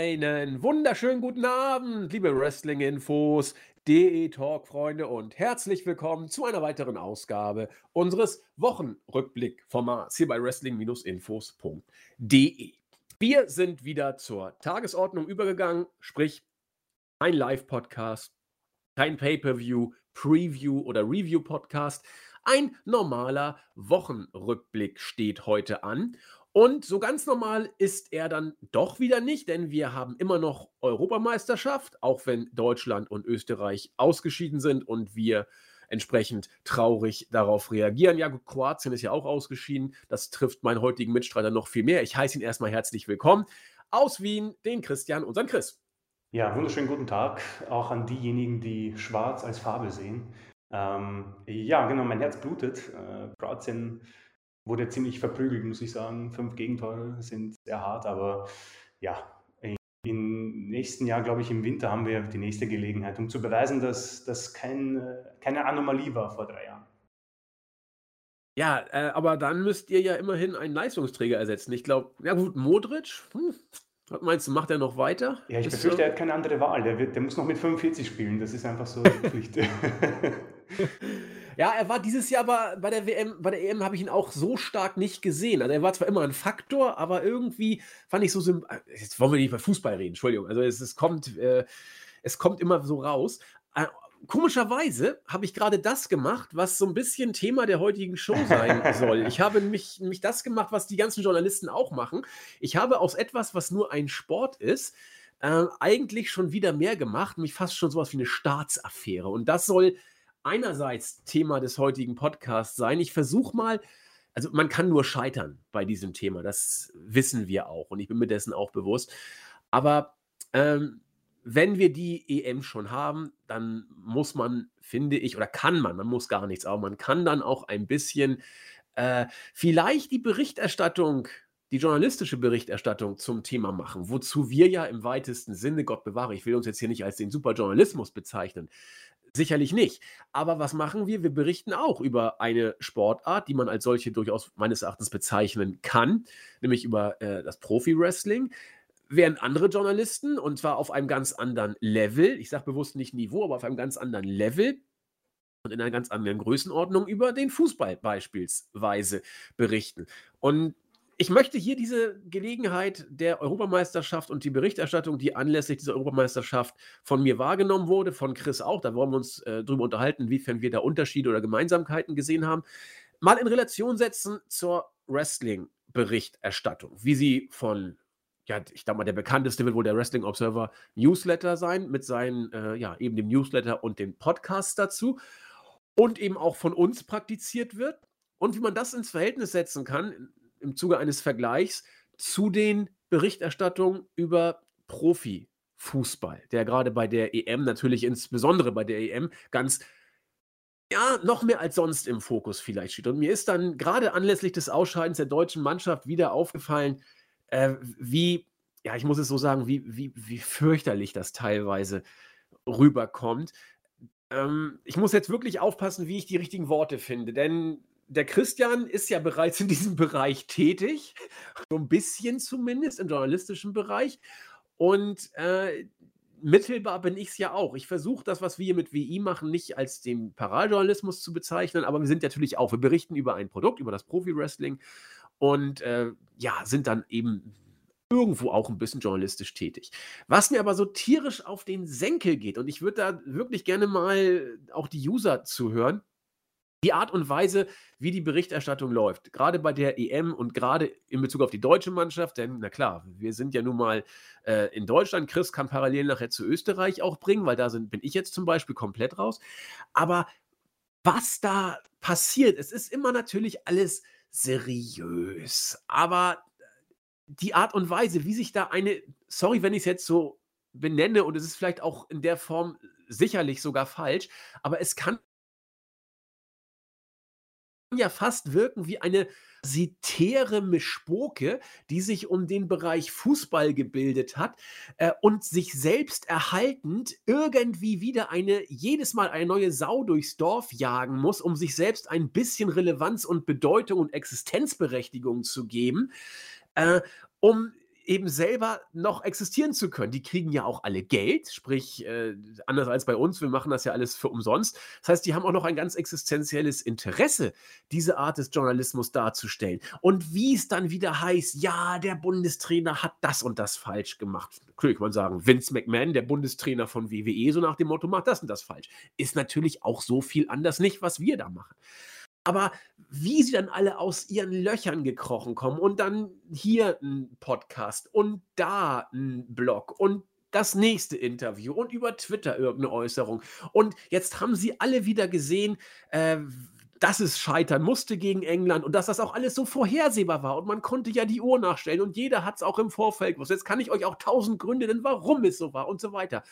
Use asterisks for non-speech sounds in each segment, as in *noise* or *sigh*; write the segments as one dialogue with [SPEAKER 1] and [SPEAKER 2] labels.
[SPEAKER 1] Einen wunderschönen guten Abend, liebe Wrestling-Infos, DE-Talk-Freunde und herzlich willkommen zu einer weiteren Ausgabe unseres Wochenrückblick-Formats hier bei Wrestling-Infos.de. Wir sind wieder zur Tagesordnung übergegangen, sprich ein Live-Podcast, kein Pay-Per-View, Preview oder Review-Podcast. Ein normaler Wochenrückblick steht heute an. Und so ganz normal ist er dann doch wieder nicht, denn wir haben immer noch Europameisterschaft, auch wenn Deutschland und Österreich ausgeschieden sind und wir entsprechend traurig darauf reagieren. Ja, Kroatien ist ja auch ausgeschieden. Das trifft meinen heutigen Mitstreiter noch viel mehr. Ich heiße ihn erstmal herzlich willkommen. Aus Wien, den Christian, unseren Chris.
[SPEAKER 2] Ja, wunderschönen guten Tag auch an diejenigen, die schwarz als Farbe sehen. Ähm, ja, genau, mein Herz blutet. Äh, Kroatien wurde ziemlich verprügelt, muss ich sagen. Fünf Gegentore sind sehr hart, aber ja, im nächsten Jahr, glaube ich, im Winter haben wir die nächste Gelegenheit, um zu beweisen, dass das kein, keine Anomalie war vor drei Jahren.
[SPEAKER 1] Ja, äh, aber dann müsst ihr ja immerhin einen Leistungsträger ersetzen. Ich glaube, ja gut, Modric, hm, was meinst du, macht er noch weiter?
[SPEAKER 2] Ja, ich ist befürchte, so? er hat keine andere Wahl. Der, wird, der muss noch mit 45 spielen. Das ist einfach so die Pflicht. *laughs* *laughs*
[SPEAKER 1] Ja, er war dieses Jahr aber bei der WM, bei der EM habe ich ihn auch so stark nicht gesehen. Also er war zwar immer ein Faktor, aber irgendwie fand ich so Jetzt wollen wir nicht über Fußball reden, Entschuldigung. Also es, es kommt, äh, es kommt immer so raus. Äh, komischerweise habe ich gerade das gemacht, was so ein bisschen Thema der heutigen Show sein *laughs* soll. Ich habe nämlich, nämlich das gemacht, was die ganzen Journalisten auch machen. Ich habe aus etwas, was nur ein Sport ist, äh, eigentlich schon wieder mehr gemacht, nämlich fast schon sowas wie eine Staatsaffäre. Und das soll einerseits Thema des heutigen Podcasts sein. Ich versuche mal, also man kann nur scheitern bei diesem Thema, das wissen wir auch und ich bin mir dessen auch bewusst. Aber ähm, wenn wir die EM schon haben, dann muss man, finde ich, oder kann man, man muss gar nichts, aber man kann dann auch ein bisschen äh, vielleicht die Berichterstattung die journalistische Berichterstattung zum Thema machen, wozu wir ja im weitesten Sinne, Gott bewahre, ich will uns jetzt hier nicht als den Superjournalismus bezeichnen, Sicherlich nicht. Aber was machen wir? Wir berichten auch über eine Sportart, die man als solche durchaus meines Erachtens bezeichnen kann, nämlich über äh, das Profi-Wrestling. Während andere Journalisten, und zwar auf einem ganz anderen Level, ich sage bewusst nicht Niveau, aber auf einem ganz anderen Level, und in einer ganz anderen Größenordnung über den Fußball beispielsweise berichten. Und ich möchte hier diese Gelegenheit der Europameisterschaft und die Berichterstattung, die anlässlich dieser Europameisterschaft von mir wahrgenommen wurde, von Chris auch, da wollen wir uns äh, drüber unterhalten, inwiefern wir da Unterschiede oder Gemeinsamkeiten gesehen haben, mal in Relation setzen zur Wrestling-Berichterstattung, wie sie von ja, ich glaube mal, der bekannteste wird wohl der Wrestling Observer Newsletter sein, mit seinen, äh, ja, eben dem Newsletter und den Podcasts dazu. Und eben auch von uns praktiziert wird. Und wie man das ins Verhältnis setzen kann, im Zuge eines Vergleichs zu den Berichterstattungen über Profifußball, der gerade bei der EM, natürlich insbesondere bei der EM, ganz ja, noch mehr als sonst im Fokus vielleicht steht. Und mir ist dann gerade anlässlich des Ausscheidens der deutschen Mannschaft wieder aufgefallen, äh, wie, ja, ich muss es so sagen, wie, wie, wie fürchterlich das teilweise rüberkommt. Ähm, ich muss jetzt wirklich aufpassen, wie ich die richtigen Worte finde, denn der Christian ist ja bereits in diesem Bereich tätig, so ein bisschen zumindest im journalistischen Bereich. Und äh, mittelbar bin ich es ja auch. Ich versuche das, was wir hier mit WI machen, nicht als den Paraljournalismus zu bezeichnen, aber wir sind natürlich auch, wir berichten über ein Produkt, über das Profi-Wrestling und äh, ja, sind dann eben irgendwo auch ein bisschen journalistisch tätig. Was mir aber so tierisch auf den Senkel geht, und ich würde da wirklich gerne mal auch die User zuhören, die Art und Weise, wie die Berichterstattung läuft, gerade bei der EM und gerade in Bezug auf die deutsche Mannschaft, denn na klar, wir sind ja nun mal äh, in Deutschland. Chris kann parallel nachher zu Österreich auch bringen, weil da sind, bin ich jetzt zum Beispiel komplett raus. Aber was da passiert, es ist immer natürlich alles seriös, aber die Art und Weise, wie sich da eine, sorry, wenn ich es jetzt so benenne und es ist vielleicht auch in der Form sicherlich sogar falsch, aber es kann ja fast wirken wie eine sitäre Mischpoke, die sich um den Bereich Fußball gebildet hat äh, und sich selbst erhaltend irgendwie wieder eine, jedes Mal eine neue Sau durchs Dorf jagen muss, um sich selbst ein bisschen Relevanz und Bedeutung und Existenzberechtigung zu geben, äh, um eben selber noch existieren zu können. Die kriegen ja auch alle Geld, sprich, äh, anders als bei uns, wir machen das ja alles für umsonst. Das heißt, die haben auch noch ein ganz existenzielles Interesse, diese Art des Journalismus darzustellen. Und wie es dann wieder heißt, ja, der Bundestrainer hat das und das falsch gemacht. Natürlich kann man sagen, Vince McMahon, der Bundestrainer von WWE, so nach dem Motto, macht das und das falsch. Ist natürlich auch so viel anders nicht, was wir da machen. Aber wie sie dann alle aus ihren Löchern gekrochen kommen und dann hier ein Podcast und da ein Blog und das nächste Interview und über Twitter irgendeine Äußerung. Und jetzt haben sie alle wieder gesehen, äh, dass es scheitern musste gegen England und dass das auch alles so vorhersehbar war. Und man konnte ja die Uhr nachstellen und jeder hat es auch im Vorfeld gewusst. Jetzt kann ich euch auch tausend Gründe nennen, warum es so war und so weiter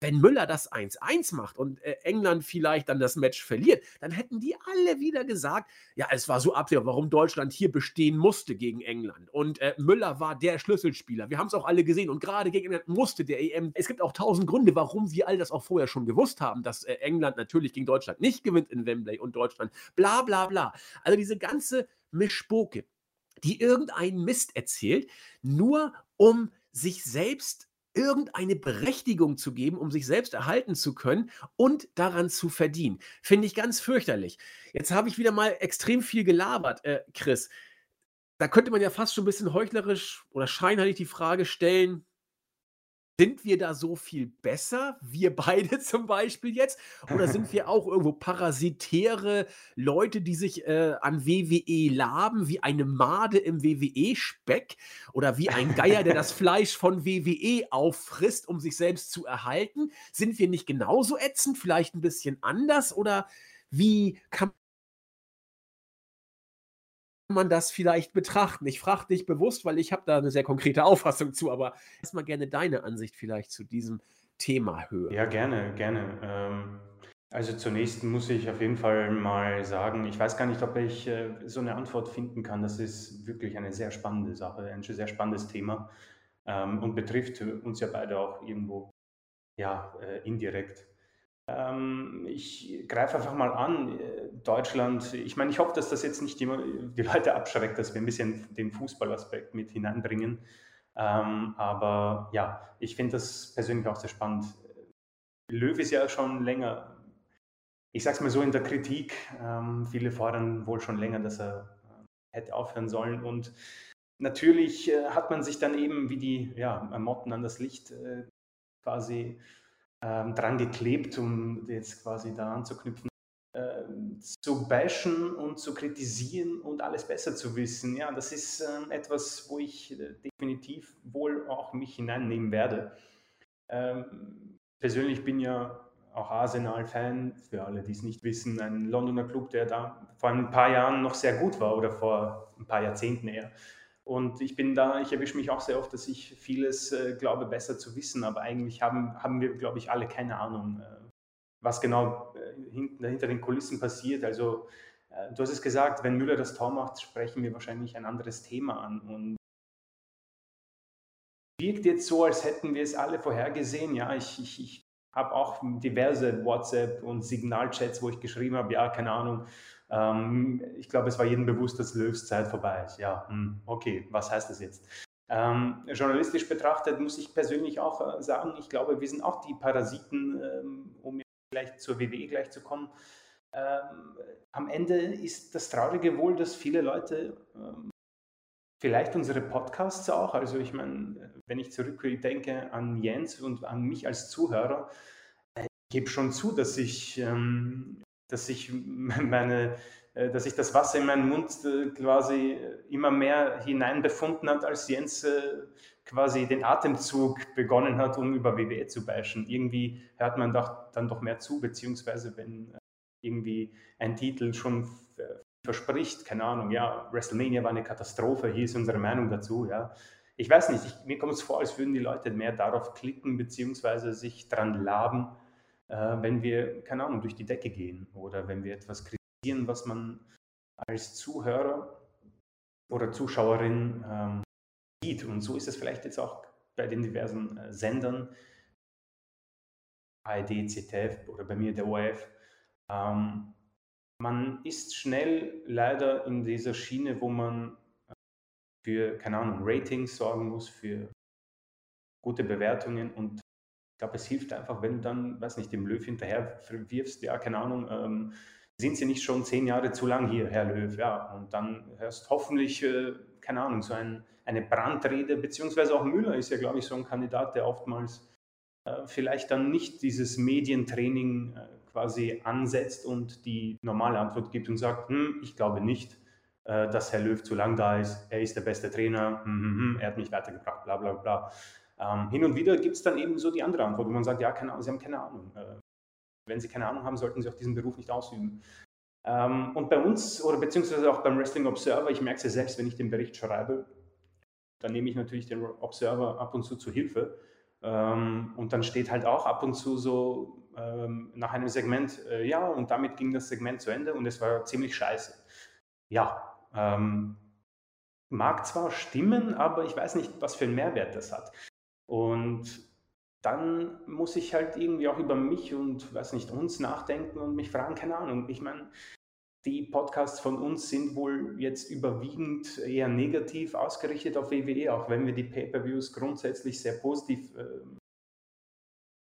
[SPEAKER 1] wenn Müller das 1-1 macht und äh, England vielleicht dann das Match verliert, dann hätten die alle wieder gesagt, ja, es war so absehbar, warum Deutschland hier bestehen musste gegen England. Und äh, Müller war der Schlüsselspieler. Wir haben es auch alle gesehen. Und gerade gegen England musste der EM. Es gibt auch tausend Gründe, warum wir all das auch vorher schon gewusst haben, dass äh, England natürlich gegen Deutschland nicht gewinnt in Wembley und Deutschland. Bla bla bla. Also diese ganze Mischpoke, die irgendeinen Mist erzählt, nur um sich selbst irgendeine Berechtigung zu geben, um sich selbst erhalten zu können und daran zu verdienen. Finde ich ganz fürchterlich. Jetzt habe ich wieder mal extrem viel gelabert, äh, Chris. Da könnte man ja fast schon ein bisschen heuchlerisch oder scheinheilig die Frage stellen, sind wir da so viel besser, wir beide *laughs* zum Beispiel jetzt? Oder sind wir auch irgendwo parasitäre Leute, die sich äh, an WWE laben, wie eine Made im WWE-Speck? Oder wie ein Geier, der das Fleisch von WWE auffrisst, um sich selbst zu erhalten? Sind wir nicht genauso ätzend, vielleicht ein bisschen anders? Oder wie kann man das vielleicht betrachten? Ich frage dich bewusst, weil ich habe da eine sehr konkrete Auffassung zu, aber erstmal gerne deine Ansicht vielleicht zu diesem Thema hören.
[SPEAKER 2] Ja, gerne, gerne. Ähm, also zunächst muss ich auf jeden Fall mal sagen, ich weiß gar nicht, ob ich äh, so eine Antwort finden kann. Das ist wirklich eine sehr spannende Sache, ein sehr spannendes Thema ähm, und betrifft uns ja beide auch irgendwo ja, äh, indirekt. Ähm, ich greife einfach mal an, äh, Deutschland, ich meine, ich hoffe, dass das jetzt nicht die, die Leute abschreckt, dass wir ein bisschen den Fußballaspekt mit hineinbringen. Ähm, aber ja, ich finde das persönlich auch sehr spannend. Löw ist ja schon länger, ich sag's mal so, in der Kritik. Ähm, viele fordern wohl schon länger, dass er äh, hätte aufhören sollen. Und natürlich äh, hat man sich dann eben wie die ja, Motten an das Licht äh, quasi ähm, dran geklebt, um jetzt quasi da anzuknüpfen, äh, zu bashen und zu kritisieren und alles besser zu wissen. Ja, das ist äh, etwas, wo ich äh, definitiv wohl auch mich hineinnehmen werde. Ähm, persönlich bin ja auch Arsenal-Fan, für alle, die es nicht wissen, ein Londoner Club, der da vor ein paar Jahren noch sehr gut war oder vor ein paar Jahrzehnten eher. Und ich bin da, ich erwische mich auch sehr oft, dass ich vieles äh, glaube, besser zu wissen, aber eigentlich haben, haben wir, glaube ich, alle keine Ahnung, äh, was genau äh, hinter, hinter den Kulissen passiert. Also, äh, du hast es gesagt, wenn Müller das Tor macht, sprechen wir wahrscheinlich ein anderes Thema an. Und wirkt jetzt so, als hätten wir es alle vorhergesehen. Ja, ich, ich, ich habe auch diverse WhatsApp- und Signalchats, wo ich geschrieben habe, ja, keine Ahnung, ähm, ich glaube, es war jedem bewusst, dass Löws Zeit vorbei ist. Ja, hm, okay, was heißt das jetzt? Ähm, journalistisch betrachtet muss ich persönlich auch äh, sagen, ich glaube, wir sind auch die Parasiten, ähm, um vielleicht zur WWE gleich zu kommen. Ähm, am Ende ist das Traurige wohl, dass viele Leute, ähm, vielleicht unsere Podcasts auch, also ich meine, wenn ich zurückdenke an Jens und an mich als Zuhörer, äh, ich gebe schon zu, dass ich ähm, dass ich meine, äh, dass ich das Wasser in meinen Mund äh, quasi immer mehr hineinbefunden hat, als Jens äh, quasi den Atemzug begonnen hat, um über WWE zu bashen. Irgendwie hört man doch, dann doch mehr zu, beziehungsweise wenn irgendwie ein Titel schon verspricht, keine Ahnung, ja, WrestleMania war eine Katastrophe, hier ist unsere Meinung dazu, ja. Ich weiß nicht, ich, mir kommt es vor, als würden die Leute mehr darauf klicken, beziehungsweise sich dran laben, äh, wenn wir, keine Ahnung, durch die Decke gehen oder wenn wir etwas kritisieren, was man als Zuhörer oder Zuschauerin ähm, sieht. Und so ist es vielleicht jetzt auch bei den diversen äh, Sendern, ARD, ZDF oder bei mir der ORF. Ähm, man ist schnell leider in dieser Schiene, wo man für, keine Ahnung, Ratings sorgen muss, für gute Bewertungen und ich glaube, es hilft einfach, wenn du dann, weiß nicht, dem Löw hinterher wirfst, ja, keine Ahnung, ähm, sind Sie nicht schon zehn Jahre zu lang hier, Herr Löw? Ja, und dann hörst hoffentlich, äh, keine Ahnung, so ein, eine Brandrede, beziehungsweise auch Müller ist ja, glaube ich, so ein Kandidat, der oftmals äh, vielleicht dann nicht dieses Medientraining äh, quasi ansetzt und die normale Antwort gibt und sagt, hm, ich glaube nicht, äh, dass Herr Löw zu lang da ist, er ist der beste Trainer, hm, hm, hm, er hat mich weitergebracht, bla bla bla. Ähm, hin und wieder gibt es dann eben so die andere Antwort, wo man sagt, ja, keine, Sie haben keine Ahnung. Äh, wenn Sie keine Ahnung haben, sollten Sie auch diesen Beruf nicht ausüben. Ähm, und bei uns, oder beziehungsweise auch beim Wrestling Observer, ich merke es ja selbst, wenn ich den Bericht schreibe, dann nehme ich natürlich den Observer ab und zu zu Hilfe. Ähm, und dann steht halt auch ab und zu so ähm, nach einem Segment, äh, ja, und damit ging das Segment zu Ende und es war ziemlich scheiße. Ja, ähm, mag zwar stimmen, aber ich weiß nicht, was für einen Mehrwert das hat. Und dann muss ich halt irgendwie auch über mich und, weiß nicht, uns nachdenken und mich fragen, keine Ahnung. Ich meine, die Podcasts von uns sind wohl jetzt überwiegend eher negativ ausgerichtet auf WWE, auch wenn wir die Pay-per-Views grundsätzlich sehr positiv äh,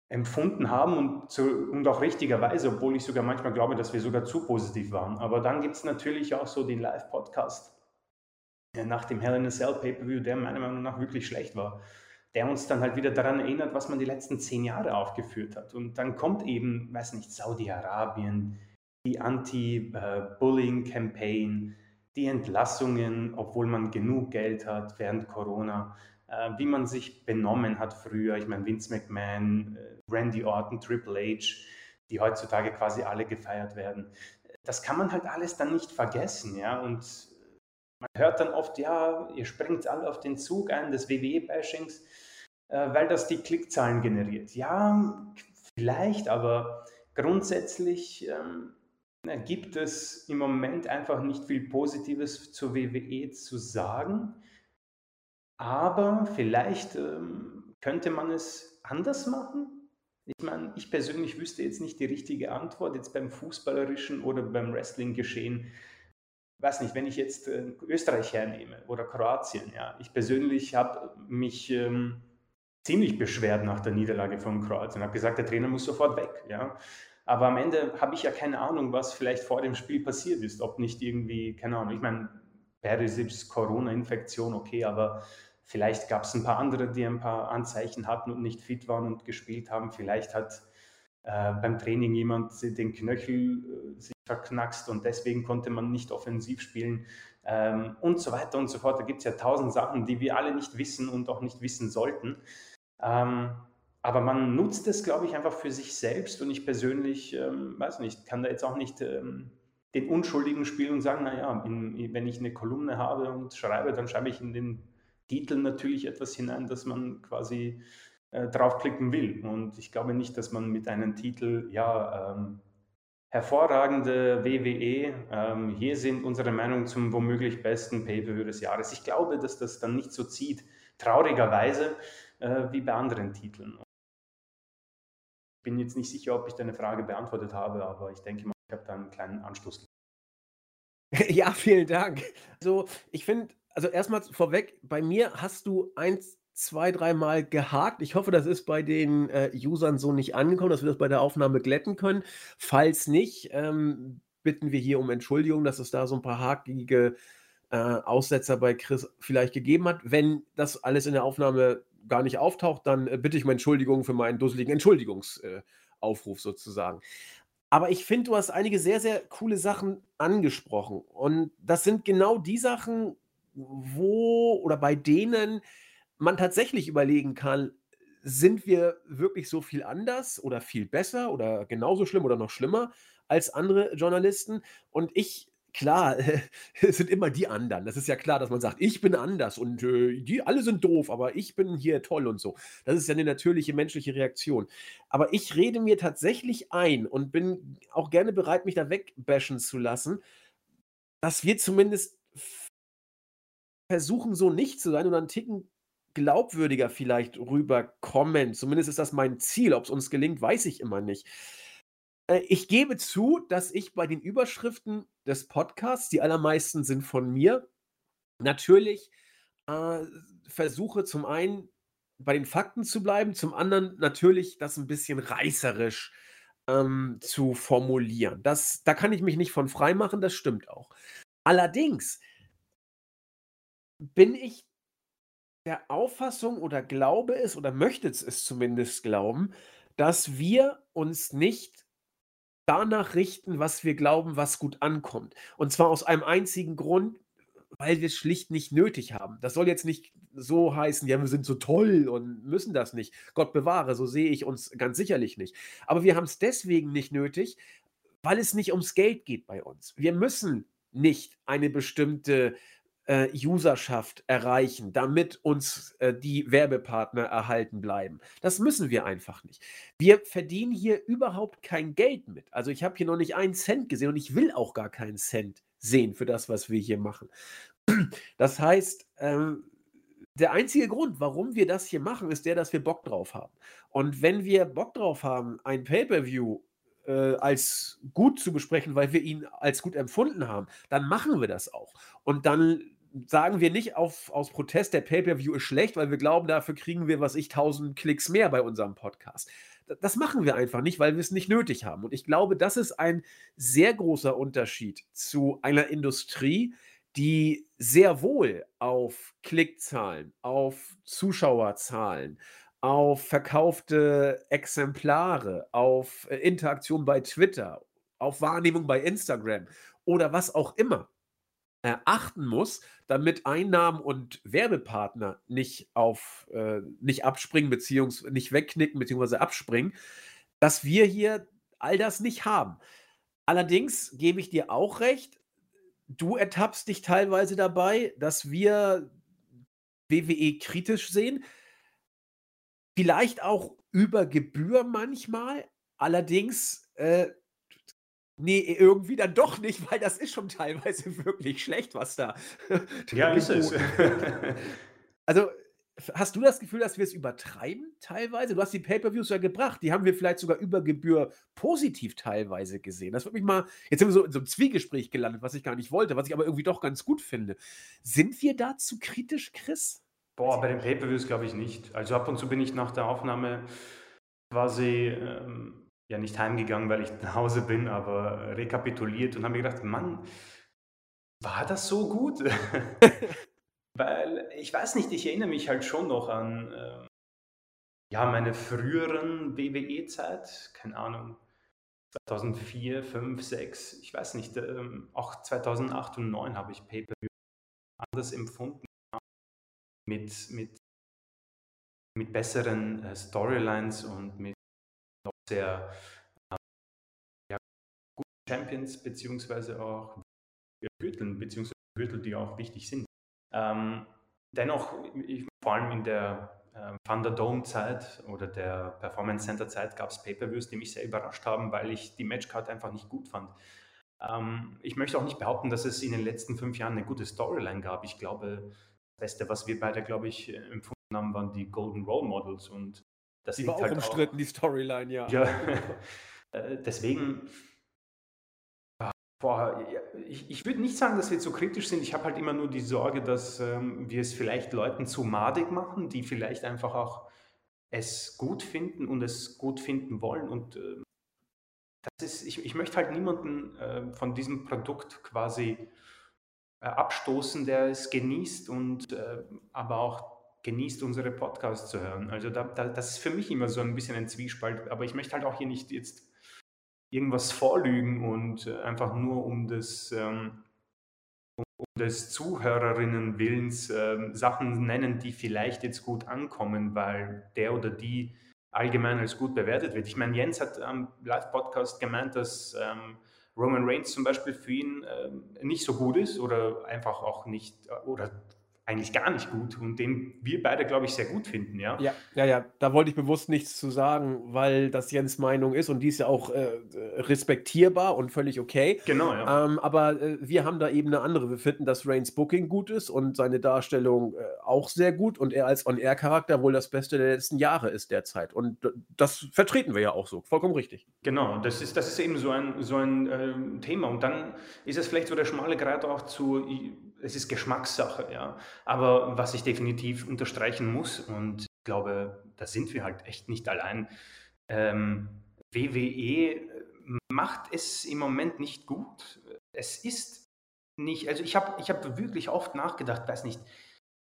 [SPEAKER 2] empfunden haben und, zu, und auch richtigerweise, obwohl ich sogar manchmal glaube, dass wir sogar zu positiv waren. Aber dann gibt es natürlich auch so den Live-Podcast nach dem Hell in a Cell Pay-per-View, der meiner Meinung nach wirklich schlecht war der uns dann halt wieder daran erinnert, was man die letzten zehn Jahre aufgeführt hat. Und dann kommt eben, weiß nicht, Saudi-Arabien, die Anti-Bullying-Campaign, die Entlassungen, obwohl man genug Geld hat während Corona, äh, wie man sich benommen hat früher. Ich meine, Vince McMahon, äh, Randy Orton, Triple H, die heutzutage quasi alle gefeiert werden. Das kann man halt alles dann nicht vergessen, ja. Und man hört dann oft, ja, ihr springt alle auf den Zug ein des WWE-Bashings. Äh, weil das die Klickzahlen generiert. Ja, vielleicht, aber grundsätzlich ähm, gibt es im Moment einfach nicht viel Positives zur WWE zu sagen. Aber vielleicht ähm, könnte man es anders machen. Ich meine, ich persönlich wüsste jetzt nicht die richtige Antwort, jetzt beim fußballerischen oder beim Wrestling-Geschehen. Weiß nicht, wenn ich jetzt äh, Österreich hernehme oder Kroatien, ja, ich persönlich habe mich ähm, ziemlich beschwert nach der Niederlage von Kroatien. Habe gesagt, der Trainer muss sofort weg. Ja. Aber am Ende habe ich ja keine Ahnung, was vielleicht vor dem Spiel passiert ist. Ob nicht irgendwie, keine Ahnung, ich meine, Perisic's Corona-Infektion, okay, aber vielleicht gab es ein paar andere, die ein paar Anzeichen hatten und nicht fit waren und gespielt haben. Vielleicht hat äh, beim Training jemand den Knöchel äh, sich verknackst und deswegen konnte man nicht offensiv spielen ähm, und so weiter und so fort. Da gibt es ja tausend Sachen, die wir alle nicht wissen und auch nicht wissen sollten. Ähm, aber man nutzt es, glaube ich, einfach für sich selbst und ich persönlich, ähm, weiß nicht, kann da jetzt auch nicht ähm, den Unschuldigen spielen und sagen, naja, in, wenn ich eine Kolumne habe und schreibe, dann schreibe ich in den Titel natürlich etwas hinein, dass man quasi äh, draufklicken will. Und ich glaube nicht, dass man mit einem Titel, ja, ähm, hervorragende WWE, ähm, hier sind unsere Meinungen zum womöglich besten Pay-Per-View des Jahres. Ich glaube, dass das dann nicht so zieht, traurigerweise äh, wie bei anderen Titeln. Ich bin jetzt nicht sicher, ob ich deine Frage beantwortet habe, aber ich denke mal, ich habe da einen kleinen Anstoß. *laughs*
[SPEAKER 1] Ja, vielen Dank. Also, ich finde, also erstmal vorweg, bei mir hast du eins, zwei, dreimal gehakt. Ich hoffe, das ist bei den äh, Usern so nicht angekommen, dass wir das bei der Aufnahme glätten können. Falls nicht, ähm, bitten wir hier um Entschuldigung, dass es da so ein paar hakige äh, Aussetzer bei Chris vielleicht gegeben hat. Wenn das alles in der Aufnahme gar nicht auftaucht, dann äh, bitte ich um Entschuldigung für meinen dusseligen Entschuldigungsaufruf äh, sozusagen. Aber ich finde, du hast einige sehr, sehr coole Sachen angesprochen. Und das sind genau die Sachen, wo oder bei denen man tatsächlich überlegen kann, sind wir wirklich so viel anders oder viel besser oder genauso schlimm oder noch schlimmer als andere Journalisten? Und ich klar, es *laughs* sind immer die anderen. Das ist ja klar, dass man sagt, ich bin anders und äh, die alle sind doof, aber ich bin hier toll und so. Das ist ja eine natürliche menschliche Reaktion. Aber ich rede mir tatsächlich ein und bin auch gerne bereit, mich da wegbashen zu lassen, dass wir zumindest versuchen, so nicht zu sein oder einen Ticken glaubwürdiger vielleicht rüberkommen. Zumindest ist das mein Ziel. Ob es uns gelingt, weiß ich immer nicht. Äh, ich gebe zu, dass ich bei den Überschriften des Podcasts, die allermeisten sind von mir, natürlich äh, versuche zum einen bei den Fakten zu bleiben, zum anderen natürlich das ein bisschen reißerisch, ähm, zu formulieren. Das da kann ich mich nicht von frei machen, das stimmt auch. Allerdings bin ich der Auffassung oder glaube es oder möchte es zumindest glauben, dass wir uns nicht danach richten, was wir glauben, was gut ankommt. Und zwar aus einem einzigen Grund, weil wir es schlicht nicht nötig haben. Das soll jetzt nicht so heißen, ja, wir sind so toll und müssen das nicht. Gott bewahre, so sehe ich uns ganz sicherlich nicht. Aber wir haben es deswegen nicht nötig, weil es nicht ums Geld geht bei uns. Wir müssen nicht eine bestimmte äh, Userschaft erreichen, damit uns äh, die Werbepartner erhalten bleiben. Das müssen wir einfach nicht. Wir verdienen hier überhaupt kein Geld mit. Also ich habe hier noch nicht einen Cent gesehen und ich will auch gar keinen Cent sehen für das, was wir hier machen. *clears throat* Das heißt, ähm, der einzige Grund, warum wir das hier machen, ist der, dass wir Bock drauf haben. Und wenn wir Bock drauf haben, ein Pay-per-View äh, als gut zu besprechen, weil wir ihn als gut empfunden haben, dann machen wir das auch. Und dann sagen wir nicht auf, aus Protest, der Pay-per-View ist schlecht, weil wir glauben, dafür kriegen wir, was ich, 1000 Klicks mehr bei unserem Podcast. Das machen wir einfach nicht, weil wir es nicht nötig haben. Und ich glaube, das ist ein sehr großer Unterschied zu einer Industrie, die sehr wohl auf Klickzahlen, auf Zuschauerzahlen, auf verkaufte Exemplare, auf äh, Interaktion bei Twitter, auf Wahrnehmung bei Instagram oder was auch immer äh, achten muss, damit Einnahmen und Werbepartner nicht auf äh, nicht abspringen beziehungsweise nicht wegknicken beziehungsweise abspringen, dass wir hier all das nicht haben. Allerdings gebe ich dir auch recht, du ertappst dich teilweise dabei, dass wir WWE kritisch sehen. Vielleicht auch über Gebühr manchmal. Allerdings äh, Nee, irgendwie dann doch nicht, weil das ist schon teilweise *laughs* wirklich schlecht, was da *laughs*
[SPEAKER 2] Ja, ist es.
[SPEAKER 1] Also, hast du das Gefühl, dass wir es übertreiben teilweise? Du hast die Pay-per-Views ja gebracht, die haben wir vielleicht sogar über Gebühr positiv teilweise gesehen. Das würde mich mal jetzt sind wir so in so einem Zwiegespräch gelandet, was ich gar nicht wollte, was ich aber irgendwie doch ganz gut finde. Sind wir da zu kritisch, Chris?
[SPEAKER 2] Boah, bei den Pay-per-Views glaube ich nicht. Also, ab und zu bin ich nach der Aufnahme quasi, ähm ja nicht heimgegangen, weil ich *laughs* nach Hause bin, aber rekapituliert und habe mir gedacht, Mann, war das so gut? *laughs* weil ich weiß nicht, ich erinnere mich halt schon noch an äh, ja, meine früheren WWE-Zeit, keine Ahnung, 2004, 5, 6, ich weiß nicht, ähm, auch 2008 und 2009 habe ich Pay-Per-View anders empfunden, mit, mit, mit besseren äh, Storylines und mit sehr äh, ja, guten Champions, beziehungsweise auch Gürteln, beziehungsweise Gürtel, die auch wichtig sind. Ähm, dennoch, ich, vor allem in der äh, Thunderdome-Zeit oder der Performance Center-Zeit gab es Pay-Per-Views, die mich sehr überrascht haben, weil ich die Matchcard einfach nicht gut fand. Ähm, ich möchte auch nicht behaupten, dass es in den letzten fünf Jahren eine gute Storyline gab. Ich glaube, das Beste, was wir beide, glaube ich, empfunden haben, waren die Golden Role Models und
[SPEAKER 1] das die war auch halt umstritten, auch, die Storyline, ja.
[SPEAKER 2] Ja, *laughs* äh, deswegen, boah, ich, ich würde nicht sagen, dass wir zu kritisch sind. Ich habe halt immer nur die Sorge, dass ähm, wir es vielleicht Leuten zu madig machen, die vielleicht einfach auch es gut finden und es gut finden wollen. Und äh, das ist, ich, ich möchte halt niemanden äh, von diesem Produkt quasi äh, abstoßen, der es genießt und äh, aber auch genießt, unsere Podcasts zu hören. Also da, da, das ist für mich immer so ein bisschen ein Zwiespalt, aber ich möchte halt auch hier nicht jetzt irgendwas vorlügen und äh, einfach nur um des, ähm, um des Zuhörerinnen Willens äh, Sachen nennen, die vielleicht jetzt gut ankommen, weil der oder die allgemein als gut bewertet wird. Ich meine, Jens hat am Live-Podcast gemeint, dass ähm, Roman Reigns zum Beispiel für ihn äh, nicht so gut ist oder einfach auch nicht oder eigentlich gar nicht gut und den wir beide, glaube ich, sehr gut finden, ja.
[SPEAKER 1] Ja, ja, ja. Da wollte ich bewusst nichts zu sagen, weil das Jens Meinung ist und die ist ja auch äh, respektierbar und völlig okay.
[SPEAKER 2] Genau,
[SPEAKER 1] ja. Ähm, aber äh, wir haben da eben eine andere. Wir finden, dass Reigns Booking gut ist und seine Darstellung äh, auch sehr gut und er als On-Air-Charakter wohl das Beste der letzten Jahre ist derzeit. Und das vertreten wir ja auch so. Vollkommen richtig.
[SPEAKER 2] Genau, das ist, das ist eben so ein, so ein äh, Thema. Und dann ist es vielleicht so der schmale Grad auch zu, es ist Geschmackssache, ja. Aber was ich definitiv unterstreichen muss, und ich glaube, da sind wir halt echt nicht allein, ähm, WWE macht es im Moment nicht gut. Es ist nicht, also ich habe ich hab wirklich oft nachgedacht, weiß nicht,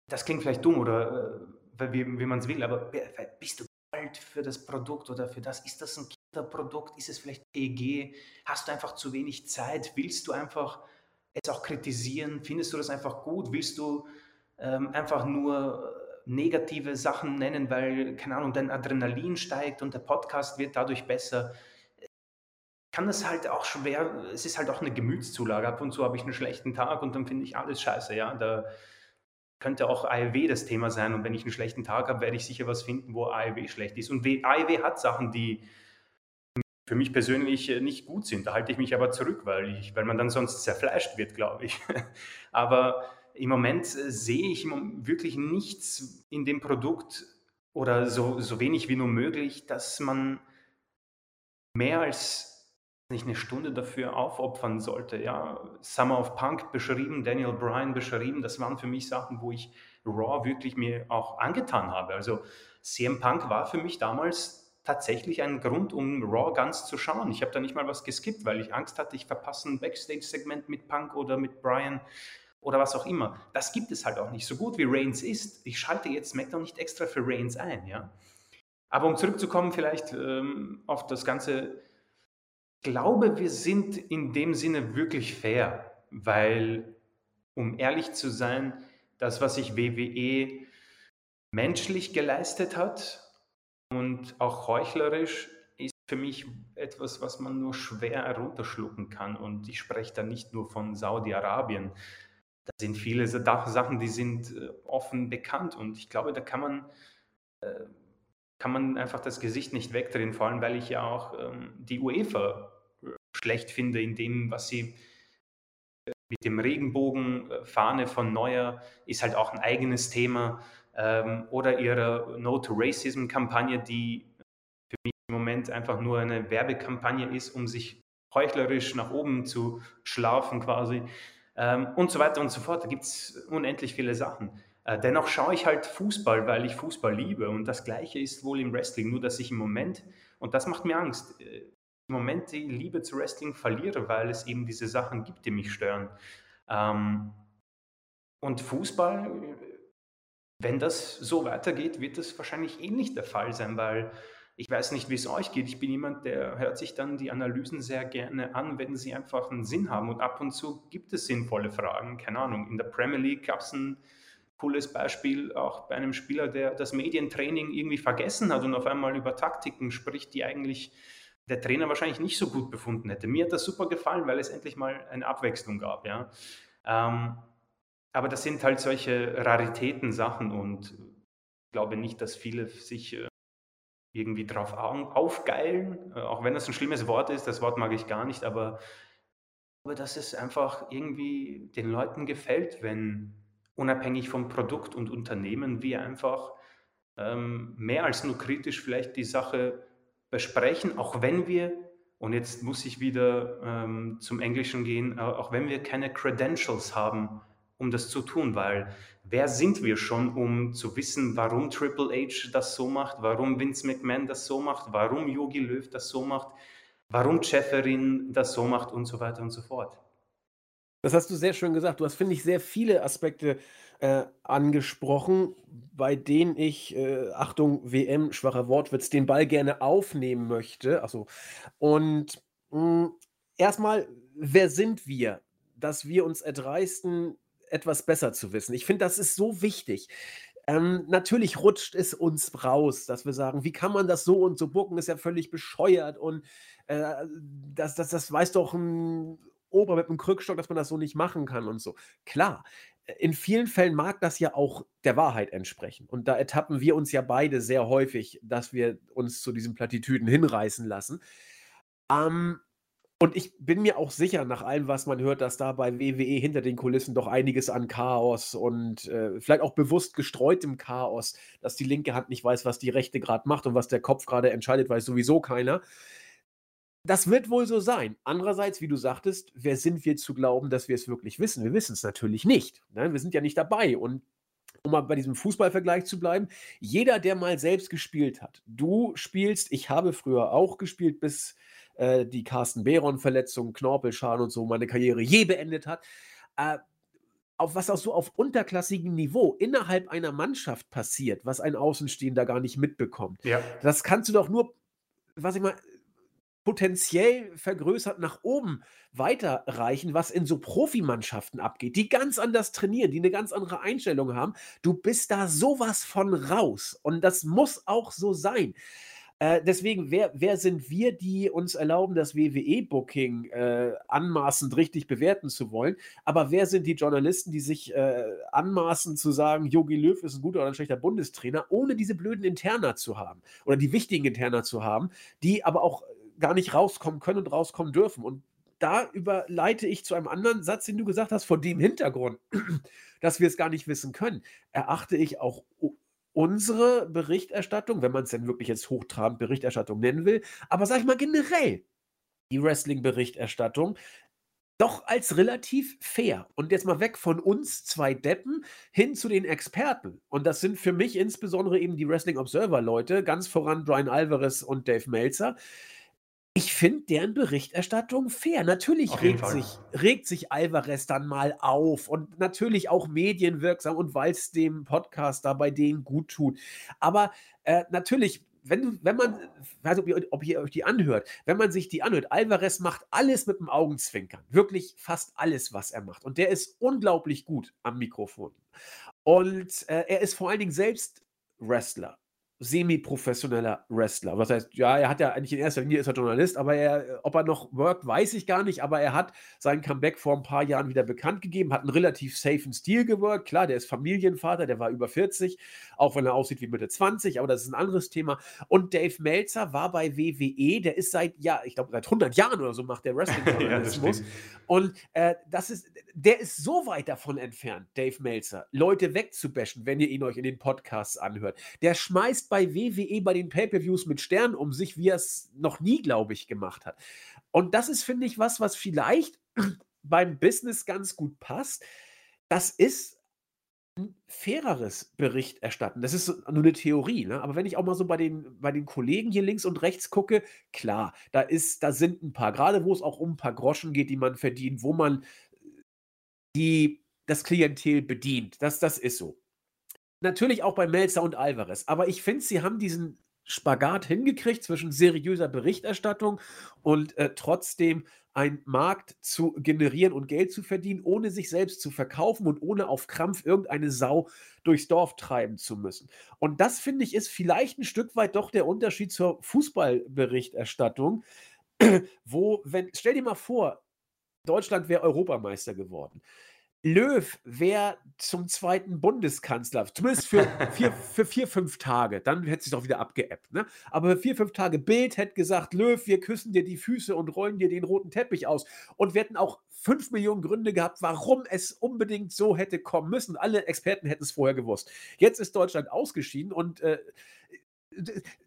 [SPEAKER 2] das klingt vielleicht dumm oder äh, wie, wie man es will, aber bist du alt für das Produkt oder für das? Ist das ein Kinderprodukt? Ist es vielleicht PEG? Hast du einfach zu wenig Zeit? Willst du einfach es auch kritisieren? Findest du das einfach gut? Willst du ähm, einfach nur negative Sachen nennen, weil, keine Ahnung, dein Adrenalin steigt und der Podcast wird dadurch besser? kann das halt auch schwer, es ist halt auch eine Gemütszulage. Ab und zu habe ich einen schlechten Tag und dann finde ich alles scheiße, ja. Da könnte auch AEW das Thema sein und wenn ich einen schlechten Tag habe, werde ich sicher was finden, wo AEW schlecht ist. Und AEW hat Sachen, die für mich persönlich äh, nicht gut sind. Da halte ich mich aber zurück, weil, ich, weil man dann sonst zerfleischt wird, glaube ich. *laughs* aber im Moment äh, sehe ich wirklich nichts in dem Produkt oder so, so wenig wie nur möglich, dass man mehr als nicht eine Stunde dafür aufopfern sollte. Ja, Summer of Punk beschrieben, Daniel Bryan beschrieben, das waren für mich Sachen, wo ich Raw wirklich mir auch angetan habe. Also CM Punk war für mich damals tatsächlich ein Grund, um Raw ganz zu schauen. Ich habe da nicht mal was geskippt, weil ich Angst hatte, ich verpasse ein Backstage-Segment mit Punk oder mit Bryan oder was auch immer. Das gibt es halt auch nicht. So gut wie Reigns ist, ich schalte jetzt SmackDown nicht extra für Reigns ein, ja. Aber um zurückzukommen vielleicht ähm, auf das ganze glaube, wir sind in dem Sinne wirklich fair, weil, um ehrlich zu sein, das, was sich WWE menschlich geleistet hat und auch heuchlerisch, ist für mich etwas, was man nur schwer herunterschlucken kann. Und ich spreche da nicht nur von Saudi-Arabien. Da sind viele Sachen, die sind äh, offen bekannt. Und ich glaube, da kann man äh, kann man einfach das Gesicht nicht wegdrehen, vor allem weil ich ja auch ähm, die UEFA äh, schlecht finde in dem, was sie mit dem Regenbogenfahne von Neuer ist halt auch ein eigenes Thema oder ihre No to Racism Kampagne, die für mich im Moment einfach nur eine Werbekampagne ist, um sich heuchlerisch nach oben zu schlafen quasi ähm, und so weiter und so fort. Da gibt es unendlich viele Sachen. Äh, dennoch schaue ich halt Fußball, weil ich Fußball liebe. Und das Gleiche ist wohl im Wrestling, nur dass ich im Moment, und das macht mir Angst, äh, im Moment die Liebe zu Wrestling verliere, weil es eben diese Sachen gibt, die mich stören. Ähm, und Fußball, wenn das so weitergeht, wird das wahrscheinlich ähnlich der Fall sein, weil ich weiß nicht, wie es euch geht. Ich bin jemand, der hört sich dann die Analysen sehr gerne an, wenn sie einfach einen Sinn haben. Und ab und zu gibt es sinnvolle Fragen. Keine Ahnung, in der Premier League gab es ein cooles Beispiel auch bei einem Spieler, der das Medientraining irgendwie vergessen hat und auf einmal über Taktiken spricht, die eigentlich der Trainer wahrscheinlich nicht so gut befunden hätte. Mir hat das super gefallen, weil es endlich mal eine Abwechslung gab. Ja. Ähm, aber das sind halt solche Raritäten-Sachen und ich glaube nicht, dass viele sich äh, irgendwie drauf aufgeilen, äh, auch wenn das ein schlimmes Wort ist, das Wort mag ich gar nicht, aber, aber dass es einfach irgendwie den Leuten gefällt, wenn unabhängig vom Produkt und Unternehmen wir einfach ähm, mehr als nur kritisch vielleicht die Sache besprechen, auch wenn wir, und jetzt muss ich wieder ähm, zum Englischen gehen, äh, auch wenn wir keine Credentials haben, um das zu tun, weil wer sind wir schon, um zu wissen, warum Triple H das so macht, warum Vince McMahon das so macht, warum Yogi Löw das so macht, warum Jefferin das so macht und so weiter und so fort.
[SPEAKER 1] Das hast du sehr schön gesagt. Du hast, finde ich, sehr viele Aspekte äh, angesprochen, bei denen ich, äh, Achtung, WM, schwacher Wortwitz, den Ball gerne aufnehmen möchte. Achso. Und mh, hm, erstmal, wer sind wir, dass wir uns erdreisten, etwas besser zu wissen? Ich finde, das ist so wichtig. Ähm, natürlich rutscht es uns raus, dass wir sagen, wie kann man das so und so bucken, ist ja völlig bescheuert und äh, das, das, das weiß doch ein Ober mit einem Krückstock, dass man das so nicht machen kann und so. Klar, in vielen Fällen mag das ja auch der Wahrheit entsprechen. Und da ertappen wir uns ja beide sehr häufig, dass wir uns zu diesen Plattitüden hinreißen lassen. Ähm, und ich bin mir auch sicher, nach allem, was man hört, dass da bei WWE hinter den Kulissen doch einiges an Chaos und äh, vielleicht auch bewusst gestreutem Chaos, dass die linke Hand nicht weiß, was die rechte gerade macht und was der Kopf gerade entscheidet, weiß sowieso keiner. Das wird wohl so sein. Andererseits, wie du sagtest, wer sind wir zu glauben, dass wir es wirklich wissen? Wir wissen es natürlich nicht. Ne? Wir sind ja nicht dabei. Und um mal bei diesem Fußballvergleich zu bleiben, jeder, der mal selbst gespielt hat, du spielst, ich habe früher auch gespielt, bis äh, die Carsten Behron-Verletzung, Knorpelschaden und so meine Karriere je beendet hat. Äh, auf was auch so auf unterklassigem Niveau innerhalb einer Mannschaft passiert, was ein Außenstehender gar nicht mitbekommt.
[SPEAKER 2] Ja.
[SPEAKER 1] Das kannst du doch nur, was ich mal, potenziell vergrößert nach oben weiterreichen, was in so Profimannschaften abgeht, die ganz anders trainieren, die eine ganz andere Einstellung haben. Du bist da sowas von raus und das muss auch so sein. Äh, deswegen, wer, wer sind wir, die uns erlauben, das WWE-Booking äh, anmaßend richtig bewerten zu wollen? Aber wer sind die Journalisten, die sich äh, anmaßen zu sagen, Jogi Löw ist ein guter oder ein schlechter Bundestrainer, ohne diese blöden Interna zu haben oder die wichtigen Interna zu haben, die aber auch gar nicht rauskommen können und rauskommen dürfen. Und da überleite ich zu einem anderen Satz, den du gesagt hast, vor dem Hintergrund, *clears throat* dass wir es gar nicht wissen können, erachte ich auch unsere Berichterstattung, wenn man es denn wirklich jetzt hochtrabend Berichterstattung nennen will, aber sag ich mal generell die Wrestling-Berichterstattung doch als relativ fair. Und jetzt mal weg von uns zwei Deppen hin zu den Experten. Und das sind für mich insbesondere eben die Wrestling Observer-Leute, ganz voran Brian Alvarez und Dave Meltzer. Ich finde deren Berichterstattung fair. Natürlich regt sich, regt sich Alvarez dann mal auf und natürlich auch medienwirksam und weil es dem Podcast da bei denen gut tut. Aber äh, natürlich, wenn, wenn man, weiß nicht, ob ihr, ob ihr euch die anhört, wenn man sich die anhört, Alvarez macht alles mit dem Augenzwinkern. Wirklich fast alles, was er macht. Und der ist unglaublich gut am Mikrofon. Und äh, er ist vor allen Dingen selbst Wrestler semi-professioneller Wrestler. Was heißt, ja, er hat ja eigentlich in erster Linie ist er Journalist, aber er, ob er noch worked, weiß ich gar nicht, aber er hat sein Comeback vor ein paar Jahren wieder bekannt gegeben, hat einen relativ safen Stil geworkt. Klar, der ist Familienvater, der war über 40, auch wenn er aussieht wie Mitte 20, aber das ist ein anderes Thema. Und Dave Meltzer war bei WWE, der ist seit, ja, ich glaube, seit 100 Jahren oder so macht der *laughs* Wrestling-Journalismus. ja, und äh, das ist, der ist so weit davon entfernt, Dave Meltzer, Leute wegzubashen, wenn ihr ihn euch in den Podcasts anhört. Der schmeißt bei WWE bei den Pay-per-Views mit Sternen um sich, wie er es noch nie, glaube ich, gemacht hat. Und das ist, finde ich, was, was vielleicht *clears throat* beim Business ganz gut passt. Das ist ein faireres Bericht erstatten. Das ist nur eine Theorie, ne? aber wenn ich auch mal so bei den, bei den Kollegen hier links und rechts gucke, klar, da, ist, da sind ein paar, gerade wo es auch um ein paar Groschen geht, die man verdient, wo man die, das Klientel bedient. Das, das ist so. Natürlich auch bei Melzer und Alvarez. Aber ich finde, sie haben diesen Spagat hingekriegt zwischen seriöser Berichterstattung und äh, trotzdem einen Markt zu generieren und Geld zu verdienen, ohne sich selbst zu verkaufen und ohne auf Krampf irgendeine Sau durchs Dorf treiben zu müssen. Und das finde ich ist vielleicht ein Stück weit doch der Unterschied zur Fußballberichterstattung, wo, wenn, stell dir mal vor, Deutschland wäre Europameister geworden. Löw wäre zum zweiten Bundeskanzler, zumindest für vier, *laughs* für vier fünf Tage, dann hätte es doch wieder abgeebbt. Ne? Aber für vier, fünf Tage Bild hätte gesagt, Löw, wir küssen dir die Füße und rollen dir den roten Teppich aus. Und wir hätten auch fünf Millionen Gründe gehabt, warum es unbedingt so hätte kommen müssen. Alle Experten hätten es vorher gewusst. Jetzt ist Deutschland ausgeschieden und äh,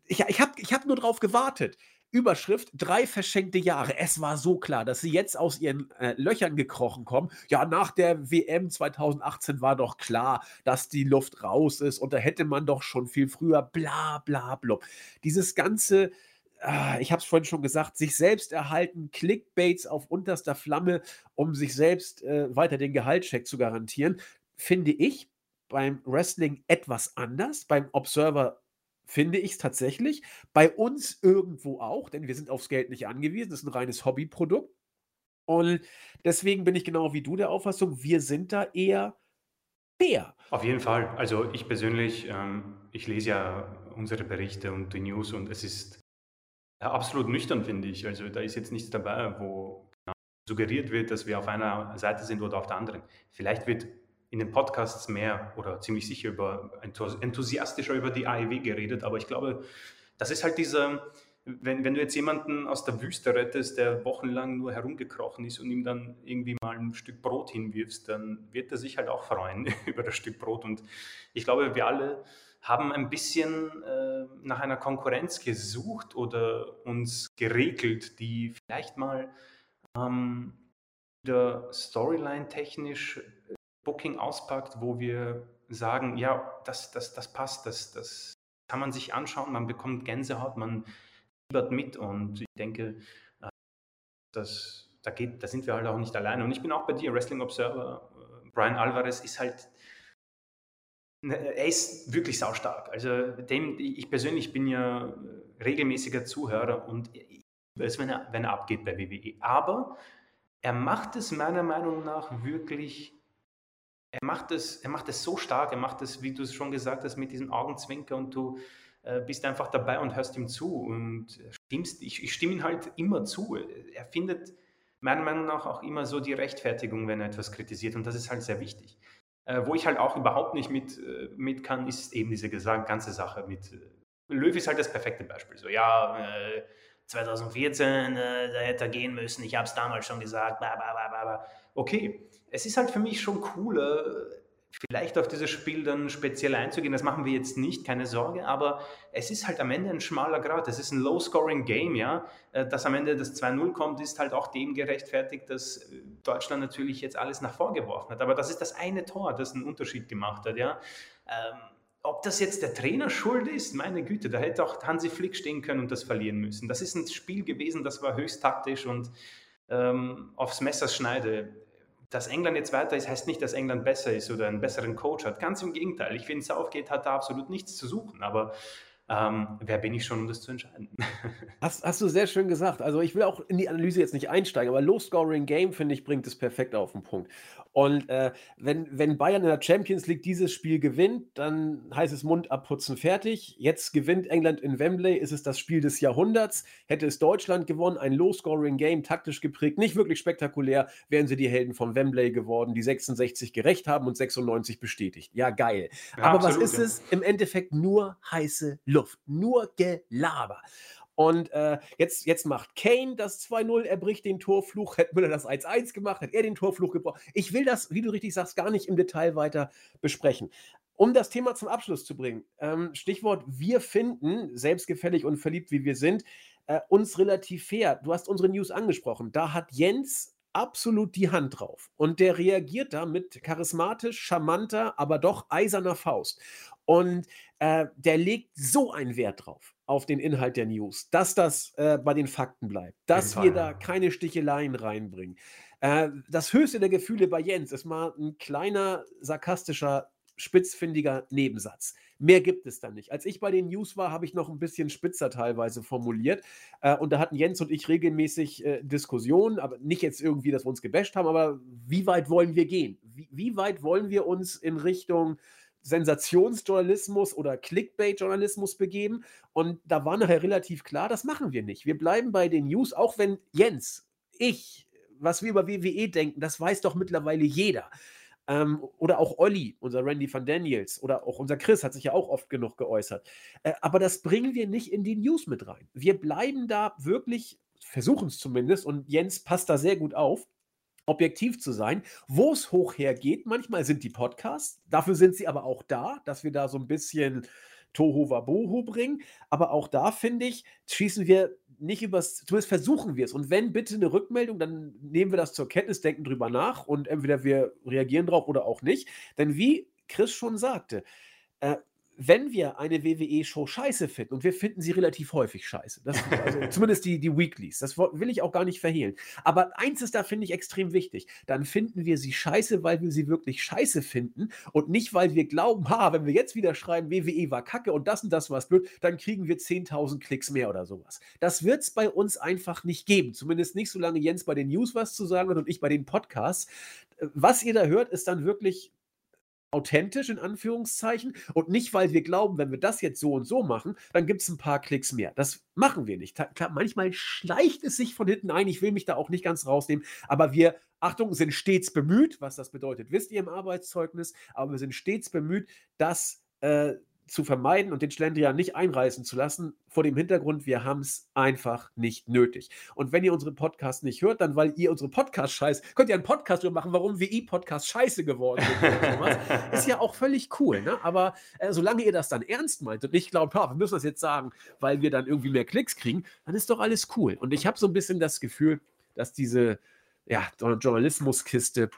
[SPEAKER 1] ich, ich habe ich hab nur darauf gewartet. Überschrift: Drei verschenkte Jahre. Es war so klar, dass sie jetzt aus ihren äh, Löchern gekrochen kommen. Ja, nach der WM 2018 war doch klar, dass die Luft raus ist und da hätte man doch schon viel früher bla bla blub. Dieses ganze. Ah, ich habe es vorhin schon gesagt, sich selbst erhalten, Clickbaits auf unterster Flamme, um sich selbst äh, weiter den Gehaltscheck zu garantieren, finde ich beim Wrestling etwas anders. Beim Observer finde ich es tatsächlich. Bei uns irgendwo auch, denn wir sind aufs Geld nicht angewiesen. Das ist ein reines Hobbyprodukt. Und deswegen bin ich genau wie du der Auffassung, wir sind da eher fair.
[SPEAKER 2] Auf jeden Fall. Also ich persönlich, ähm, ich lese ja unsere Berichte und die News und es ist ja, absolut nüchtern, finde ich. Also da ist jetzt nichts dabei, wo genau suggeriert wird, dass wir auf einer Seite sind oder auf der anderen. Vielleicht wird in den Podcasts mehr oder ziemlich sicher über enthusiastischer über die AEW geredet, aber ich glaube, das ist halt dieser, wenn, wenn du jetzt jemanden aus der Wüste rettest, der wochenlang nur herumgekrochen ist und ihm dann irgendwie mal ein Stück Brot hinwirfst, dann wird er sich halt auch freuen *laughs* über das Stück Brot. Und ich glaube, wir alle haben ein bisschen äh, nach einer Konkurrenz gesucht oder uns geregelt, die vielleicht mal ähm, wieder Storyline technisch Booking auspackt, wo wir sagen, ja, das, das, das passt, das, das kann man sich anschauen, man bekommt Gänsehaut, man fiebert mit und ich denke, äh, das, da, geht, da sind wir halt auch nicht alleine. Und ich bin auch bei dir, Wrestling Observer. Äh, Brian Alvarez ist halt, ne, er ist wirklich saustark. Also dem, ich persönlich bin ja regelmäßiger Zuhörer und ich weiß, wenn er, wenn er abgeht bei WWE. Aber er macht es meiner Meinung nach wirklich er macht es, er macht es so stark, er macht es, wie du es schon gesagt hast, mit diesem Augenzwinker und du äh, bist einfach dabei und hörst ihm zu und stimmst, ich, ich stimme ihm halt immer zu. Er findet meiner Meinung nach auch immer so die Rechtfertigung, wenn er etwas kritisiert und das ist halt sehr wichtig. Äh, wo ich halt auch überhaupt nicht mit, äh, mit kann, ist eben diese ganze Sache mit, äh, Löw ist halt das perfekte Beispiel. So, ja, 2014, äh, da hätte er gehen müssen, ich habe es damals schon gesagt, bla, bla, bla, bla. Okay, es ist halt für mich schon cooler, vielleicht auf dieses Spiel dann speziell einzugehen. Das machen wir jetzt nicht, keine Sorge, aber es ist halt am Ende ein schmaler Grad. Es ist ein Low-Scoring-Game, ja. Äh, dass am Ende das 2-0 kommt, ist halt auch dem gerechtfertigt, dass äh, Deutschland natürlich jetzt alles nach vorgeworfen hat. Aber das ist das eine Tor, das einen Unterschied gemacht hat, ja. Ähm, ob das jetzt der Trainer schuld ist, meine Güte, da hätte auch Hansi Flick stehen können und das verlieren müssen. Das ist ein Spiel gewesen, das war höchst taktisch und ähm, aufs Messer schneide dass England jetzt weiter ist, heißt nicht, dass England besser ist oder einen besseren Coach hat. Ganz im Gegenteil. Ich finde, Southgate hat da absolut nichts zu suchen. Aber ähm, wer bin ich schon, um das zu entscheiden? *laughs*
[SPEAKER 1] Hast, hast, du sehr schön gesagt. Also ich will auch in die Analyse jetzt nicht einsteigen, aber Low-Scoring-Game, finde ich, bringt es perfekt auf den Punkt. Und äh, wenn, wenn Bayern in der Champions League dieses Spiel gewinnt, dann heißt es Mund abputzen fertig. Jetzt gewinnt England in Wembley, ist es das Spiel des Jahrhunderts. Hätte es Deutschland gewonnen, ein Low-Scoring-Game, taktisch geprägt, nicht wirklich spektakulär, wären sie die Helden von Wembley geworden, die 66 gerecht haben und 96 bestätigt. Ja, geil. Ja, Aber absolut, was ist ja. es? Im Endeffekt nur heiße Luft, nur Gelaber. Und äh, jetzt, jetzt macht Kane das 2-0, er bricht den Torfluch. Hätte Müller das 1-1 gemacht, hätte er den Torfluch gebrochen. Ich will das, wie du richtig sagst, gar nicht im Detail weiter besprechen. Um das Thema zum Abschluss zu bringen, ähm, Stichwort, wir finden, selbstgefällig und verliebt wie wir sind, äh, uns relativ fair. Du hast unsere News angesprochen. Da hat Jens absolut die Hand drauf. Und der reagiert da mit charismatisch, charmanter, aber doch eiserner Faust. Und äh, der legt so einen Wert drauf auf den Inhalt der News, dass das äh, bei den Fakten bleibt, dass wir da keine Sticheleien reinbringen. Äh, das höchste der Gefühle bei Jens ist mal ein kleiner, sarkastischer, spitzfindiger Nebensatz. Mehr gibt es da nicht. Als ich bei den News war, habe ich noch ein bisschen spitzer teilweise formuliert. Äh, und da hatten Jens und ich regelmäßig äh, Diskussionen, aber nicht jetzt irgendwie, dass wir uns gebasht haben, aber wie weit wollen wir gehen? Wie, wie weit wollen wir uns in Richtung Sensationsjournalismus oder Clickbait-Journalismus begeben. Und da war nachher relativ klar, das machen wir nicht. Wir bleiben bei den News, auch wenn Jens, ich, was wir über WWE denken, das weiß doch mittlerweile jeder. Ähm, oder auch Olli, unser Randy van Daniels, oder auch unser Chris hat sich ja auch oft genug geäußert. Äh, aber das bringen wir nicht in die News mit rein. Wir bleiben da wirklich, versuchen es zumindest, und Jens passt da sehr gut auf objektiv zu sein. Wo es hoch hergeht, manchmal sind die Podcasts. Dafür sind sie aber auch da, dass wir da so ein bisschen Toho Wabohu bringen. Aber auch da, finde ich, schießen wir nicht übers, zumindest versuchen wir es. Und wenn bitte eine Rückmeldung, dann nehmen wir das zur Kenntnis, denken drüber nach und entweder wir reagieren drauf oder auch nicht. Denn wie Chris schon sagte, äh, wenn wir eine WWE-Show scheiße finden, und wir finden sie relativ häufig scheiße, das, also *laughs* zumindest die, die Weeklies, das will ich auch gar nicht verhehlen. Aber eins ist da, finde ich, extrem wichtig. Dann finden wir sie scheiße, weil wir sie wirklich scheiße finden und nicht, weil wir glauben, ha, wenn wir jetzt wieder schreiben, WWE war kacke und das und das war blöd, dann kriegen wir 10.000 Klicks mehr oder sowas. Das wird es bei uns einfach nicht geben. Zumindest nicht, solange Jens bei den News was zu sagen hat und ich bei den Podcasts. Was ihr da hört, ist dann wirklich authentisch in Anführungszeichen und nicht, weil wir glauben, wenn wir das jetzt so und so machen, dann gibt es ein paar Klicks mehr. Das machen wir nicht. Klar, manchmal schleicht es sich von hinten ein. Ich will mich da auch nicht ganz rausnehmen, aber wir, Achtung, sind stets bemüht, was das bedeutet, wisst ihr im Arbeitszeugnis, aber wir sind stets bemüht, dass äh, zu vermeiden und den Schlendrian nicht einreißen zu lassen, vor dem Hintergrund, wir haben es einfach nicht nötig. Und wenn ihr unsere Podcasts nicht hört, dann weil ihr unsere Podcasts scheiße, könnt ihr einen Podcast drüber machen, warum WI-Podcasts scheiße geworden sind. *laughs* Ist ja auch völlig cool, ne? Aber äh, solange ihr das dann ernst meint und nicht glaubt, wir müssen das jetzt sagen, weil wir dann irgendwie mehr Klicks kriegen, dann ist doch alles cool. Und ich habe so ein bisschen das Gefühl, dass diese ja, Journalismuskiste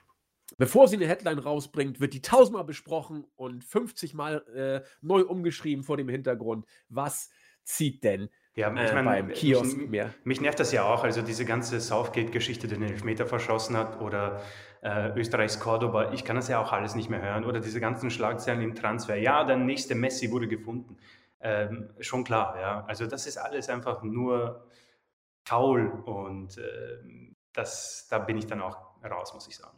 [SPEAKER 1] bevor sie eine Headline rausbringt, wird die tausendmal besprochen und 50 Mal äh, neu umgeschrieben vor dem Hintergrund. Was zieht denn
[SPEAKER 2] ja, ich
[SPEAKER 1] äh,
[SPEAKER 2] meine,
[SPEAKER 1] beim Kiosk
[SPEAKER 2] mich,
[SPEAKER 1] mehr?
[SPEAKER 2] Mich nervt das ja auch, also diese ganze Southgate-Geschichte, die den Elfmeter verschossen hat oder äh, Österreichs Cordoba, ich kann das ja auch alles nicht mehr hören oder diese ganzen Schlagzeilen im Transfer. Ja, der nächste Messi wurde gefunden. Ähm, schon klar, ja. Also das ist alles einfach nur faul und äh, das, da bin ich dann auch raus, muss ich sagen.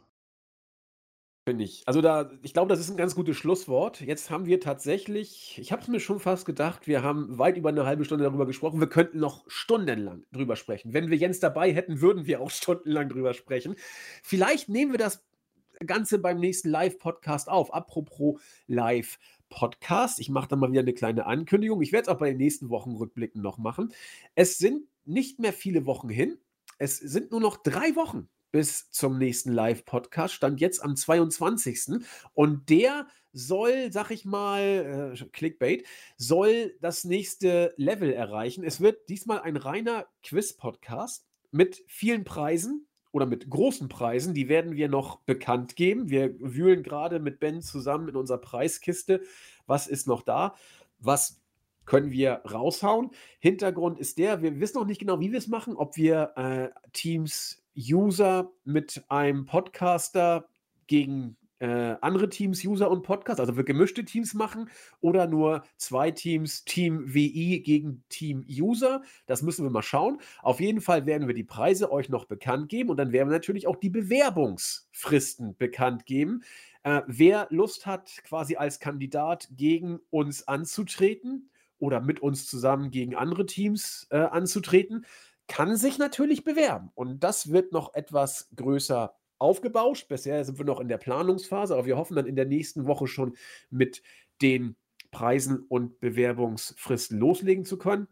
[SPEAKER 1] Finde ich. Also da, ich glaube, das ist ein ganz gutes Schlusswort. Jetzt haben wir tatsächlich, ich habe es mir schon fast gedacht, wir haben weit über eine halbe Stunde darüber gesprochen. Wir könnten noch stundenlang drüber sprechen. Wenn wir Jens dabei hätten, würden wir auch *laughs* stundenlang drüber sprechen. Vielleicht nehmen wir das Ganze beim nächsten Live-Podcast auf. Apropos Live-Podcast. Ich mache da mal wieder eine kleine Ankündigung. Ich werde es auch bei den nächsten Wochen Rückblicken noch machen. Es sind nicht mehr viele Wochen hin. Es sind nur noch drei Wochen bis zum nächsten Live-Podcast. Stand jetzt am 22. Und der soll, sag ich mal, äh, Clickbait, soll das nächste Level erreichen. Es wird diesmal ein reiner Quiz-Podcast mit vielen Preisen oder mit großen Preisen. Die werden wir noch bekannt geben. Wir wühlen gerade mit Ben zusammen in unserer Preiskiste. Was ist noch da? Was können wir raushauen. Hintergrund ist der, wir wissen noch nicht genau, wie wir es machen, ob wir äh, Teams User mit einem Podcaster gegen äh, andere Teams, User und Podcast, also wir gemischte Teams machen oder nur zwei Teams, Team WI gegen Team User. Das müssen wir mal schauen. Auf jeden Fall werden wir die Preise euch noch bekannt geben und dann werden wir natürlich auch die Bewerbungsfristen bekannt geben. Äh, wer Lust hat, quasi als Kandidat gegen uns anzutreten oder mit uns zusammen gegen andere Teams äh, anzutreten, kann sich natürlich bewerben. Und das wird noch etwas größer aufgebauscht. Bisher sind wir noch in der Planungsphase, aber wir hoffen dann in der nächsten Woche schon mit den Preisen und Bewerbungsfristen loslegen zu können.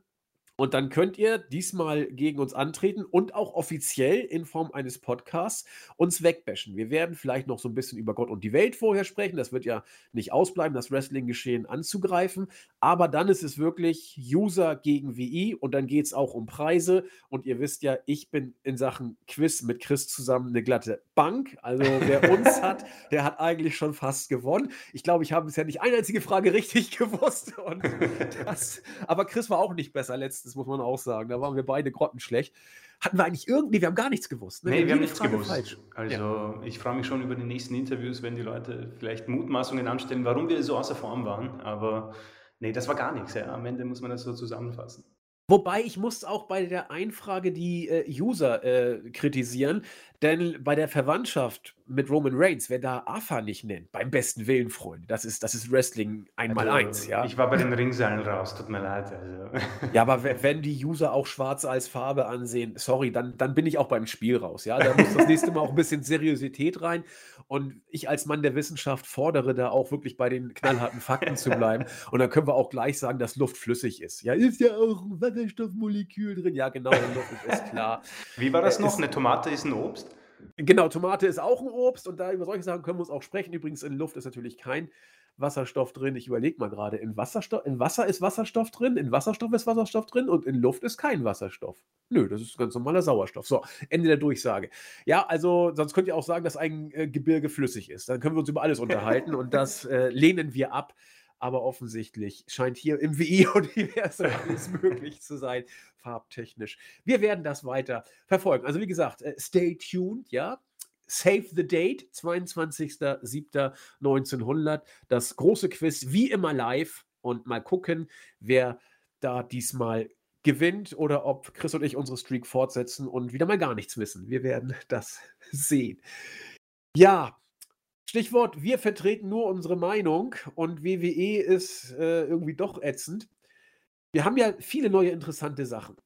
[SPEAKER 1] Und dann könnt ihr diesmal gegen uns antreten und auch offiziell in Form eines Podcasts uns wegbashen. Wir werden vielleicht noch so ein bisschen über Gott und die Welt vorher sprechen. Das wird ja nicht ausbleiben, das Wrestling-Geschehen anzugreifen. Aber dann ist es wirklich User gegen WI und dann geht es auch um Preise. Und ihr wisst ja, ich bin in Sachen Quiz mit Chris zusammen eine glatte Bank. Also wer *laughs* uns hat, der hat eigentlich schon fast gewonnen. Ich glaube, ich habe bisher nicht eine einzige Frage richtig *laughs* gewusst. Das, aber Chris war auch nicht besser letztes das muss man auch sagen. Da waren wir beide grottenschlecht. Hatten wir eigentlich irgendwie, wir haben gar nichts gewusst.
[SPEAKER 2] Ne? Nee, wir, wir haben nichts Frage gewusst. Falsch. Also ja. ich freue mich schon über die nächsten Interviews, wenn die Leute vielleicht Mutmaßungen anstellen, warum wir so außer Form waren. Aber nee, das war gar nichts. Ja. Am Ende muss man das so zusammenfassen.
[SPEAKER 1] Wobei ich muss auch bei der Einfrage die äh, User äh, kritisieren, denn bei der Verwandtschaft mit Roman Reigns, wer da AFA nicht nennt, beim besten Willen, Freunde, das ist, das ist Wrestling einmal also, eins, ja.
[SPEAKER 2] Ich war bei den Ringseilen raus, tut mir leid. Also.
[SPEAKER 1] Ja, aber *laughs* wenn die User auch schwarz als Farbe ansehen, sorry, dann, dann bin ich auch beim Spiel raus, ja. Da muss das nächste Mal auch ein bisschen Seriosität rein. Und ich als Mann der Wissenschaft fordere da auch wirklich bei den knallharten Fakten zu bleiben. Und dann können wir auch gleich sagen, dass Luft flüssig ist. Ja, ist ja auch ein Wasserstoffmolekül drin. Ja, genau, Luft ist klar.
[SPEAKER 2] Wie war das äh, noch? Eine Tomate ist ein Obst?
[SPEAKER 1] Genau, Tomate ist auch ein Obst und da über solche Sachen können wir uns auch sprechen. Übrigens, in Luft ist natürlich kein Wasserstoff drin. Ich überlege mal gerade, in, in Wasser ist Wasserstoff drin, in Wasserstoff ist Wasserstoff drin und in Luft ist kein Wasserstoff. Nö, das ist ganz normaler Sauerstoff. So, Ende der Durchsage. Ja, also sonst könnt ihr auch sagen, dass ein äh, Gebirge flüssig ist. Dann können wir uns über alles unterhalten und das äh, lehnen wir ab aber offensichtlich scheint hier im WI-Universum *laughs* alles möglich zu sein, farbtechnisch. Wir werden das weiter verfolgen. Also wie gesagt, äh, stay tuned, ja. Save the Date, 22.07.1900. Das große Quiz, wie immer live. Und mal gucken, wer da diesmal gewinnt oder ob Chris und ich unsere Streak fortsetzen und wieder mal gar nichts wissen. Wir werden das *laughs* sehen. Ja, Stichwort, wir vertreten nur unsere Meinung und WWE ist äh, irgendwie doch ätzend. Wir haben ja viele neue interessante Sachen.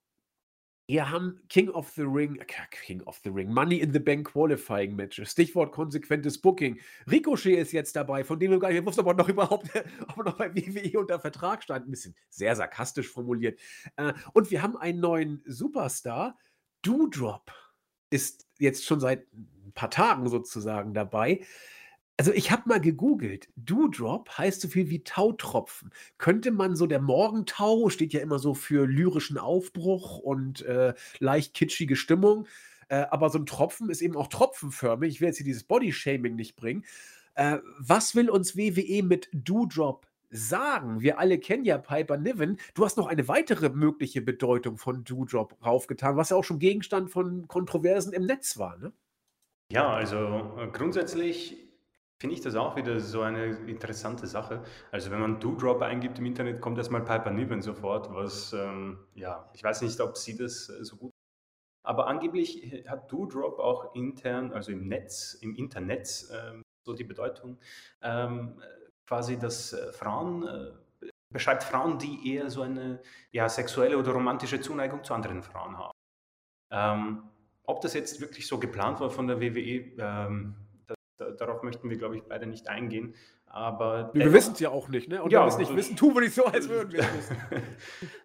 [SPEAKER 1] Wir haben King of the Ring, äh, King of the Ring, Money in the Bank Qualifying Matches. Stichwort konsequentes Booking. Ricochet ist jetzt dabei, von dem wir gar nicht wussten, ob er noch *laughs* überhaupt ob er noch bei WWE unter Vertrag stand. Ein bisschen sehr sarkastisch formuliert. Äh, und wir haben einen neuen Superstar. Doodrop ist jetzt schon seit ein paar Tagen sozusagen dabei. Also ich habe mal gegoogelt. Dewdrop heißt so viel wie Tautropfen. Könnte man so der Morgentau steht ja immer so für lyrischen Aufbruch und äh, leicht kitschige Stimmung. Äh, aber so ein Tropfen ist eben auch tropfenförmig. Ich will jetzt hier dieses Body-Shaming nicht bringen. Äh, was will uns WWE mit Doodrop sagen? Wir alle kennen ja Piper Niven. Du hast noch eine weitere mögliche Bedeutung von Doodrop raufgetan, was ja auch schon Gegenstand von Kontroversen im Netz war, ne?
[SPEAKER 2] Ja, also äh, grundsätzlich finde ich das auch wieder so eine interessante Sache. Also wenn man Doodrop eingibt im Internet, kommt erstmal Piper Niven sofort, was, ähm, ja, ich weiß nicht, ob sie das äh, so gut aber angeblich hat Doodrop auch intern, also im Netz, im Internet, ähm, so die Bedeutung, ähm, quasi, dass äh, Frauen, äh, beschreibt Frauen, die eher so eine ja, sexuelle oder romantische Zuneigung zu anderen Frauen haben. Ähm, ob das jetzt wirklich so geplant war von der WWE, darauf möchten wir, glaube ich, beide nicht eingehen. Aber
[SPEAKER 1] wir wissen es ja auch nicht, ne?
[SPEAKER 2] Und ja,
[SPEAKER 1] wenn wir es nicht wissen, tun wir nicht so, als würden wir es wissen. *laughs*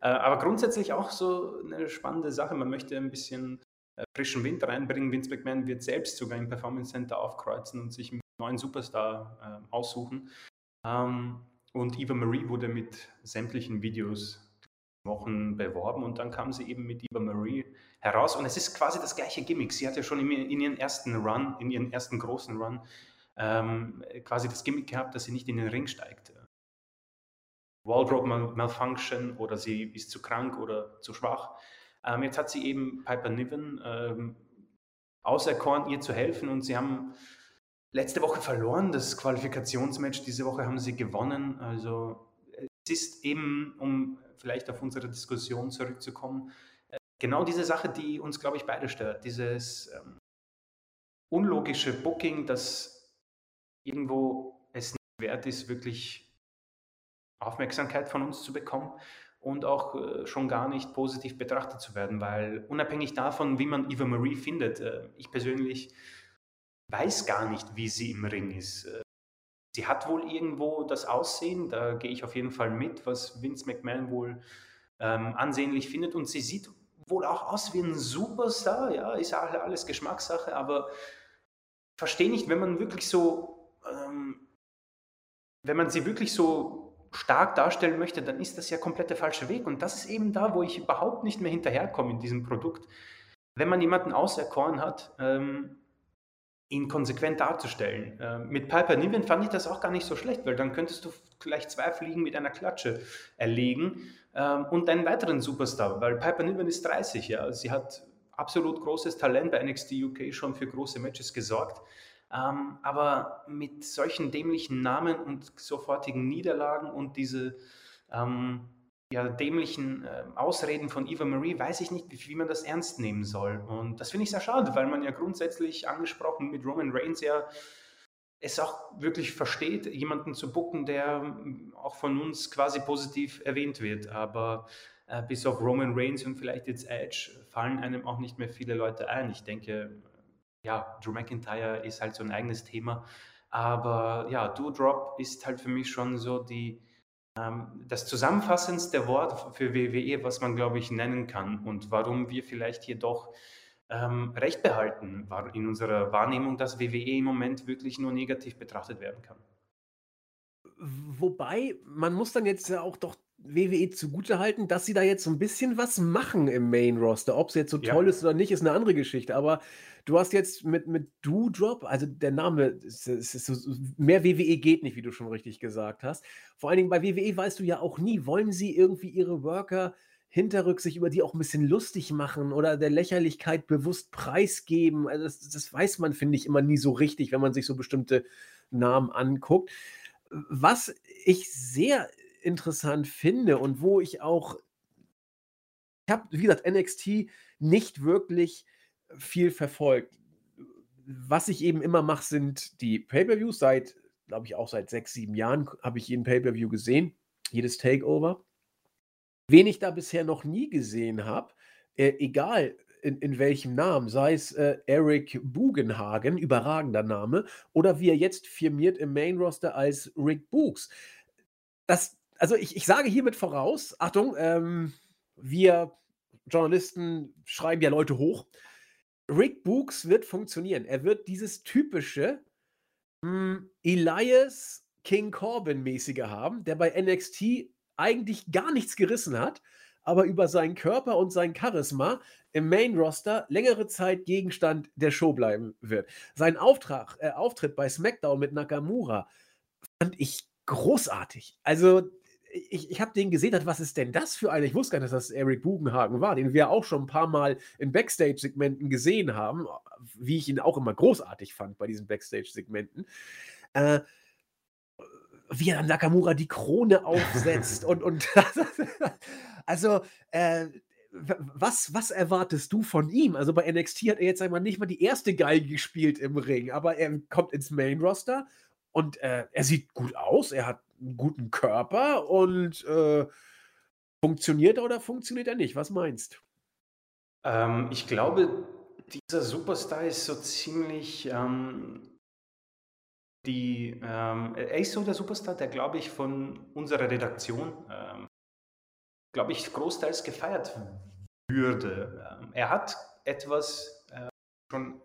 [SPEAKER 2] Äh, aber grundsätzlich auch so eine spannende Sache. Man möchte ein bisschen äh, frischen Wind reinbringen. Vince McMahon wird selbst sogar im Performance Center aufkreuzen und sich einen neuen Superstar äh, aussuchen. Ähm, und Eva Marie wurde mit sämtlichen Videos Wochen beworben und dann kam sie eben mit Eva Marie heraus und es ist quasi das gleiche Gimmick. Sie hat ja schon in, in ihren ersten Run, in ihren ersten großen Run, ähm, quasi das Gimmick gehabt, dass sie nicht in den Ring steigt. Wardrobe Malfunction oder sie ist zu krank oder zu schwach. Ähm, jetzt hat sie eben Piper Niven ähm, auserkoren, ihr zu helfen und sie haben letzte Woche verloren, das Qualifikationsmatch. Diese Woche haben sie gewonnen. Also es ist eben, um vielleicht auf unsere Diskussion zurückzukommen, äh, genau diese Sache, die uns, glaube ich, beide stört. Dieses ähm, unlogische Booking, das irgendwo es nicht wert ist, wirklich Aufmerksamkeit von uns zu bekommen und auch äh, schon gar nicht positiv betrachtet zu werden, weil unabhängig davon, wie man Eva Marie findet, äh, ich persönlich weiß gar nicht, wie sie im Ring ist. Sie hat wohl irgendwo das Aussehen, da gehe ich auf jeden Fall mit, was Vince McMahon wohl ähm, ansehnlich findet. Und sie sieht wohl auch aus wie ein Superstar, ja, ist alles Geschmackssache, aber verstehe nicht, wenn man wirklich so, ähm, wenn man sie wirklich so stark darstellen möchte, dann ist das ja komplett der falsche Weg. Und das ist eben da, wo ich überhaupt nicht mehr hinterherkomme in diesem Produkt. Wenn man jemanden auserkoren hat, ähm, ihn konsequent darzustellen. Äh, mit Piper Niven fand ich das auch gar nicht so schlecht, weil dann könntest du gleich zwei Fliegen mit einer Klatsche erlegen ähm, und einen weiteren Superstar, weil Piper Niven ist 30, ja. Sie hat absolut großes Talent bei NXT UK schon für große Matches gesorgt. Ähm, aber mit solchen dämlichen Namen und sofortigen Niederlagen und diese ähm, ja, dämlichen äh, Ausreden von Eva Marie weiß ich nicht, wie, wie, man das ernst nehmen soll. Und das finde ich sehr schade, weil man ja grundsätzlich angesprochen mit Roman Reigns ja es auch wirklich versteht, jemanden zu bucken, der ähm, auch von uns quasi positiv erwähnt wird. Aber äh, bis auf Roman Reigns und vielleicht jetzt Edge fallen einem auch nicht mehr viele Leute ein. Ich denke, ja, Drew McIntyre ist halt so ein eigenes Thema. Aber ja, Do-Drop ist halt für mich schon so die, das zusammenfassendste Wort für WWE, was man, glaube ich, nennen kann und warum wir vielleicht hier doch ähm, Recht behalten, war in unserer Wahrnehmung, dass WWE im Moment wirklich nur negativ betrachtet werden kann.
[SPEAKER 1] Wobei, man muss dann jetzt ja auch doch WWE zugutehalten, dass sie da jetzt so ein bisschen was machen im Main-Roster. Ob es jetzt so ja. toll ist oder nicht, ist eine andere Geschichte. Aber du hast jetzt mit, mit Doodrop, also der Name, ist, ist, ist mehr WWE geht nicht, wie du schon richtig gesagt hast. Vor allen Dingen bei WWE weißt du ja auch nie, wollen sie irgendwie ihre Worker hinterrücks über die auch ein bisschen lustig machen oder der Lächerlichkeit bewusst preisgeben. Also das, das weiß man, finde ich, immer nie so richtig, wenn man sich so bestimmte Namen anguckt. Was ich sehr interessant finde und wo ich auch, ich habe, wie gesagt, NXT nicht wirklich viel verfolgt. Was ich eben immer mache, sind die Pay-per-Views. Seit, glaube ich, auch seit sechs, sieben Jahren habe ich jeden Pay-per-View gesehen, jedes Takeover. Wen ich da bisher noch nie gesehen habe, äh, egal in, in, welchem Namen, sei es äh, Eric Bugenhagen, überragender Name, oder wie er jetzt firmiert im Main Roster als Rick Books. Das also ich, ich sage hiermit voraus, Achtung, ähm, wir Journalisten schreiben ja Leute hoch. Rick Books wird funktionieren. Er wird dieses typische mh, hm, Elias King Corbin-mäßige haben, der bei NXT eigentlich gar nichts gerissen hat, aber über seinen Körper und sein Charisma im Main-Roster längere Zeit Gegenstand der Show bleiben wird. Sein Auftrag, äh, Auftritt bei SmackDown mit Nakamura fand ich großartig. Also, ich, ich habe den gesehen, dachte, was ist denn das für einer? Ich wusste gar nicht, dass das Eric Bugenhagen war, den wir auch schon ein paar Mal in Backstage-Segmenten gesehen haben, wie ich ihn auch immer großartig fand bei diesen Backstage-Segmenten. Äh, wie er dann Nakamura die Krone aufsetzt *laughs* und, und *laughs* also äh, was, was erwartest du von ihm? Also bei NXT hat er jetzt einmal nicht mal die erste Geige gespielt im Ring, aber er kommt ins Main Roster und äh, er sieht gut aus, er hat einen guten Körper und äh, funktioniert er oder funktioniert er nicht? Was meinst
[SPEAKER 2] du? Ähm, ich glaube, dieser Superstar ist so ziemlich ähm, die, ähm, er ist so der Superstar, der, glaube ich, von unserer Redaktion, ähm, glaube ich, großteils gefeiert würde. Ähm, er hat etwas äh, schon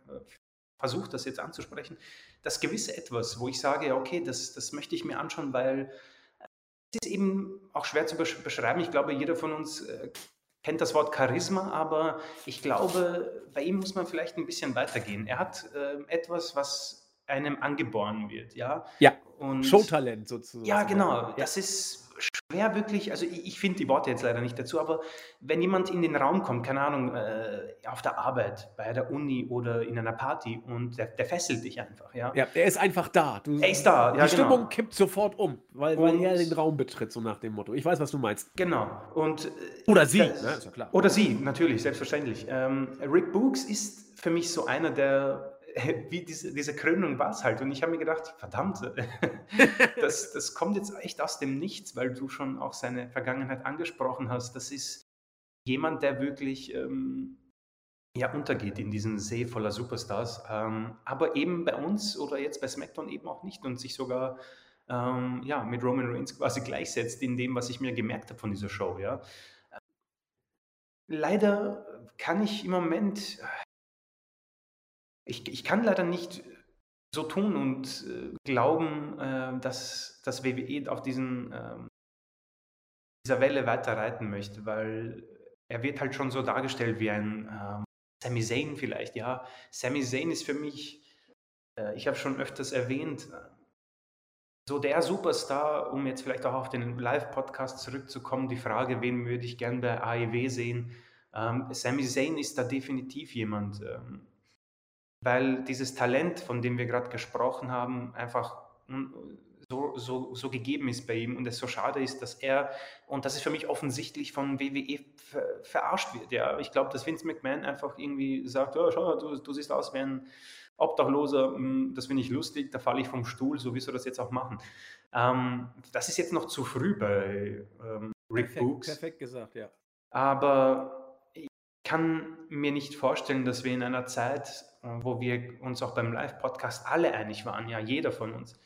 [SPEAKER 2] äh, versucht, das jetzt anzusprechen, das gewisse Etwas, wo ich sage, okay, das, das möchte ich mir anschauen, weil es ist eben auch schwer zu beschreiben. Ich glaube, jeder von uns äh, kennt das Wort Charisma, aber ich glaube, bei ihm muss man vielleicht ein bisschen weitergehen. Er hat äh, etwas, was einem angeboren wird, ja.
[SPEAKER 1] Ja. Und Showtalent sozusagen.
[SPEAKER 2] Ja, genau. Das ist schwer wirklich, also ich, ich finde die Worte jetzt leider nicht dazu, aber wenn jemand in den Raum kommt, keine Ahnung, äh, auf der Arbeit, bei der Uni oder in einer Party und der, der fesselt dich einfach, ja.
[SPEAKER 1] Ja, er ist einfach da.
[SPEAKER 2] Du, er ist da,
[SPEAKER 1] ja. Die genau. Stimmung kippt sofort um, weil, weil er den Raum betritt, so nach dem Motto. Ich weiß, was du meinst.
[SPEAKER 2] Genau. Und, äh,
[SPEAKER 1] oder sie, das, ne? ist ja klar.
[SPEAKER 2] Oder sie, natürlich, selbstverständlich. Ähm, Rick Books ist für mich so einer der wie diese, diese Krönung war es halt. Und ich habe mir gedacht, verdammt, *laughs* das, das kommt jetzt echt aus dem Nichts, weil du schon auch seine Vergangenheit angesprochen hast. Das ist jemand, der wirklich ähm, ja, untergeht in diesem See voller Superstars. Ähm, aber eben bei uns oder jetzt bei SmackDown eben auch nicht und sich sogar ähm, ja, mit Roman Reigns quasi gleichsetzt in dem, was ich mir gemerkt habe von dieser Show. Ja. Leider kann ich im Moment ich, ich kann leider nicht so tun und äh, glauben, äh, dass das WWE auf diesen, äh, dieser Welle weiter reiten möchte, weil er wird halt schon so dargestellt wie ein ähm, Sami Zayn vielleicht, ja. Sami Zayn ist für mich, äh, ich habe schon öfters erwähnt, so der Superstar, um jetzt vielleicht auch auf den Live-Podcast zurückzukommen, die Frage, wen würde ich gern bei AEW sehen? Ähm, Sami Zayn ist da definitiv jemand. Ähm, weil dieses Talent, von dem wir gerade gesprochen haben, einfach so, so, so gegeben ist bei ihm und es so schade ist, dass er, und das ist für mich offensichtlich von WWE ver, verarscht wird. Ja, ich glaube, dass Vince McMahon einfach irgendwie sagt, oh, schau, du, du siehst aus wie ein Obdachloser, hm, das finde ich lustig, da falle ich vom Stuhl, so wirst du das jetzt auch machen. Ähm, das ist jetzt noch zu früh bei ähm, Rick
[SPEAKER 1] perfekt,
[SPEAKER 2] Books.
[SPEAKER 1] Perfekt gesagt, ja.
[SPEAKER 2] Aber kann mir nicht vorstellen, dass wir in einer Zeit, wo wir uns auch beim Live-Podcast alle einig waren, ja, jeder von uns,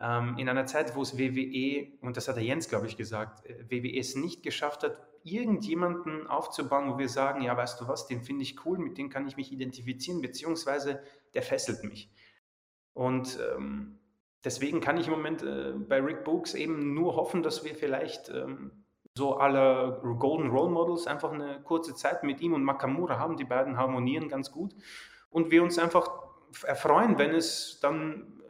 [SPEAKER 2] ähm, in einer Zeit, wo es WWE, und das hat der Jens, glaube ich, gesagt, äh, WWE es nicht geschafft hat, irgendjemanden aufzubauen, wo wir sagen, ja, weißt du was, den finde ich cool, mit dem kann ich mich identifizieren, beziehungsweise der fesselt mich. Und ähm, deswegen kann ich im Moment äh, bei Rick Books eben nur hoffen, dass wir vielleicht ähm, so alle Golden Role Models einfach eine kurze Zeit mit ihm und Makamura haben. Die beiden harmonieren ganz gut. Und wir uns einfach erfreuen, wenn es dann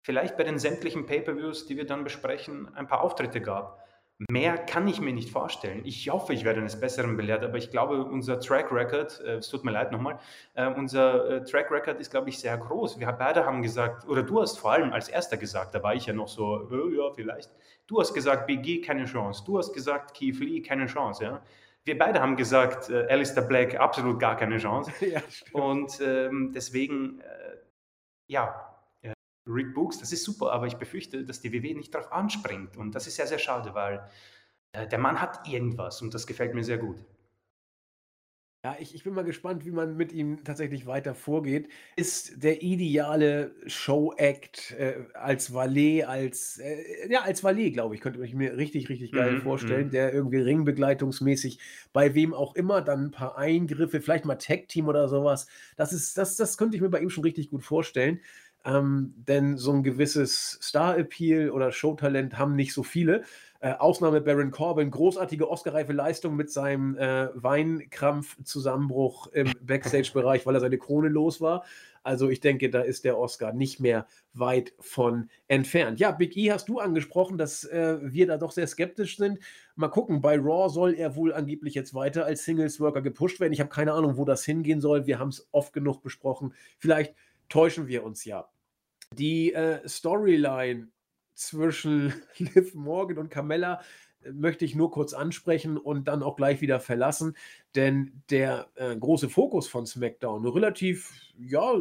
[SPEAKER 2] vielleicht bei den sämtlichen Pay-per-Views, die wir dann besprechen, ein paar Auftritte gab. Mehr kann ich mir nicht vorstellen. Ich hoffe, ich werde eines Besseren belehrt, aber ich glaube, unser Track Record, äh, es tut mir leid nochmal, äh, unser äh, Track Record ist, glaube ich, sehr groß. Wir beide haben gesagt, oder du hast vor allem als erster gesagt, da war ich ja noch so, äh, ja, vielleicht. Du hast gesagt, BG keine Chance. Du hast gesagt, Keith Lee keine Chance. Ja? Wir beide haben gesagt, äh, Alistair Black absolut gar keine Chance. *laughs* ja, Und ähm, deswegen, äh, ja, Rick Books, das ist super, aber ich befürchte, dass die WWE nicht darauf anspringt. Und das ist sehr, sehr schade, weil äh, der Mann hat irgendwas und das gefällt mir sehr gut.
[SPEAKER 1] Ja, ich, ich bin mal gespannt, wie man mit ihm tatsächlich weiter vorgeht. Ist der ideale Show-Act äh, als Valet, als, äh, ja, als Valet, glaube ich, könnte ich mir richtig, richtig geil mhm, vorstellen, mhm. der irgendwie ringbegleitungsmäßig bei wem auch immer dann ein paar Eingriffe, vielleicht mal Tag-Team oder sowas. Das ist, das, das könnte ich mir bei ihm schon richtig gut vorstellen. Ähm, denn so ein gewisses Star-Appeal oder Showtalent haben nicht so viele. Äh, Ausnahme Baron Corbin, großartige Oscar-reife Leistung mit seinem äh, Weinkrampfzusammenbruch im *laughs* Backstage-Bereich, weil er seine Krone los war. Also ich denke, da ist der Oscar nicht mehr weit von entfernt. Ja, Big E hast du angesprochen, dass äh, wir da doch sehr skeptisch sind. Mal gucken, bei Raw soll er wohl angeblich jetzt weiter als Singles-Worker gepusht werden. Ich habe keine Ahnung, wo das hingehen soll. Wir haben es oft genug besprochen. Vielleicht täuschen wir uns ja. Die äh, Storyline zwischen *laughs* Liv Morgan und Carmella äh, möchte ich nur kurz ansprechen und dann auch gleich wieder verlassen, denn der äh, große Fokus von SmackDown, eine relativ, ja,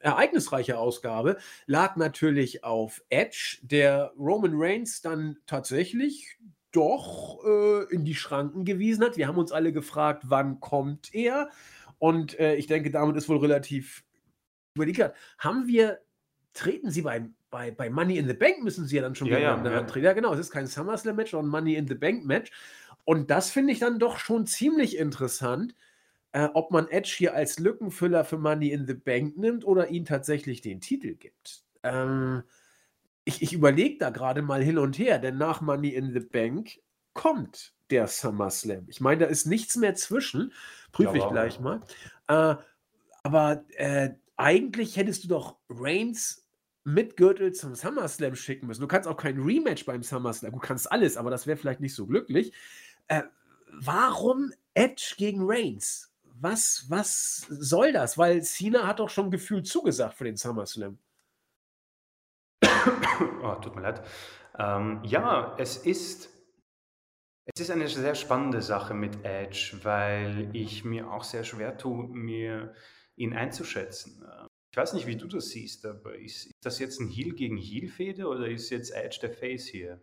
[SPEAKER 1] ereignisreiche Ausgabe, lag natürlich auf Edge, der Roman Reigns dann tatsächlich doch äh, in die Schranken gewiesen hat. Wir haben uns alle gefragt, wann kommt er? Und äh, ich denke, damit ist wohl relativ überlegt. Haben wir, treten Sie beim bei, bei Money in the Bank müssen sie ja dann schon
[SPEAKER 2] ja,
[SPEAKER 1] wieder
[SPEAKER 2] ja,
[SPEAKER 1] antreten. Ja. genau, es ist kein SummerSlam-Match, sondern Money in the Bank-Match. Und das finde ich dann doch schon ziemlich interessant, äh, ob man Edge hier als Lückenfüller für Money in the Bank nimmt oder ihn tatsächlich den Titel gibt. Ähm, ich ich überlege da gerade mal hin und her, denn nach Money in the Bank kommt der SummerSlam. Ich meine, da ist nichts mehr zwischen. Prüfe ich gleich mal. Äh, aber äh, eigentlich hättest du doch Reigns mit Gürtel zum SummerSlam schicken müssen. Du kannst auch kein Rematch beim SummerSlam. Du kannst alles, aber das wäre vielleicht nicht so glücklich. Äh, warum Edge gegen Reigns? Was, was soll das? Weil Cena hat doch schon gefühlt zugesagt für den SummerSlam. *coughs*
[SPEAKER 2] Oh, tut mir leid. Ähm, ja, es ist, es ist eine sehr spannende Sache mit Edge, weil ich mir auch sehr schwer tue, mir ihn einzuschätzen. Ich weiß nicht, wie du das siehst, aber ist, ist das jetzt ein Heal gegen Heal-Fehde oder ist jetzt Edge der Face hier?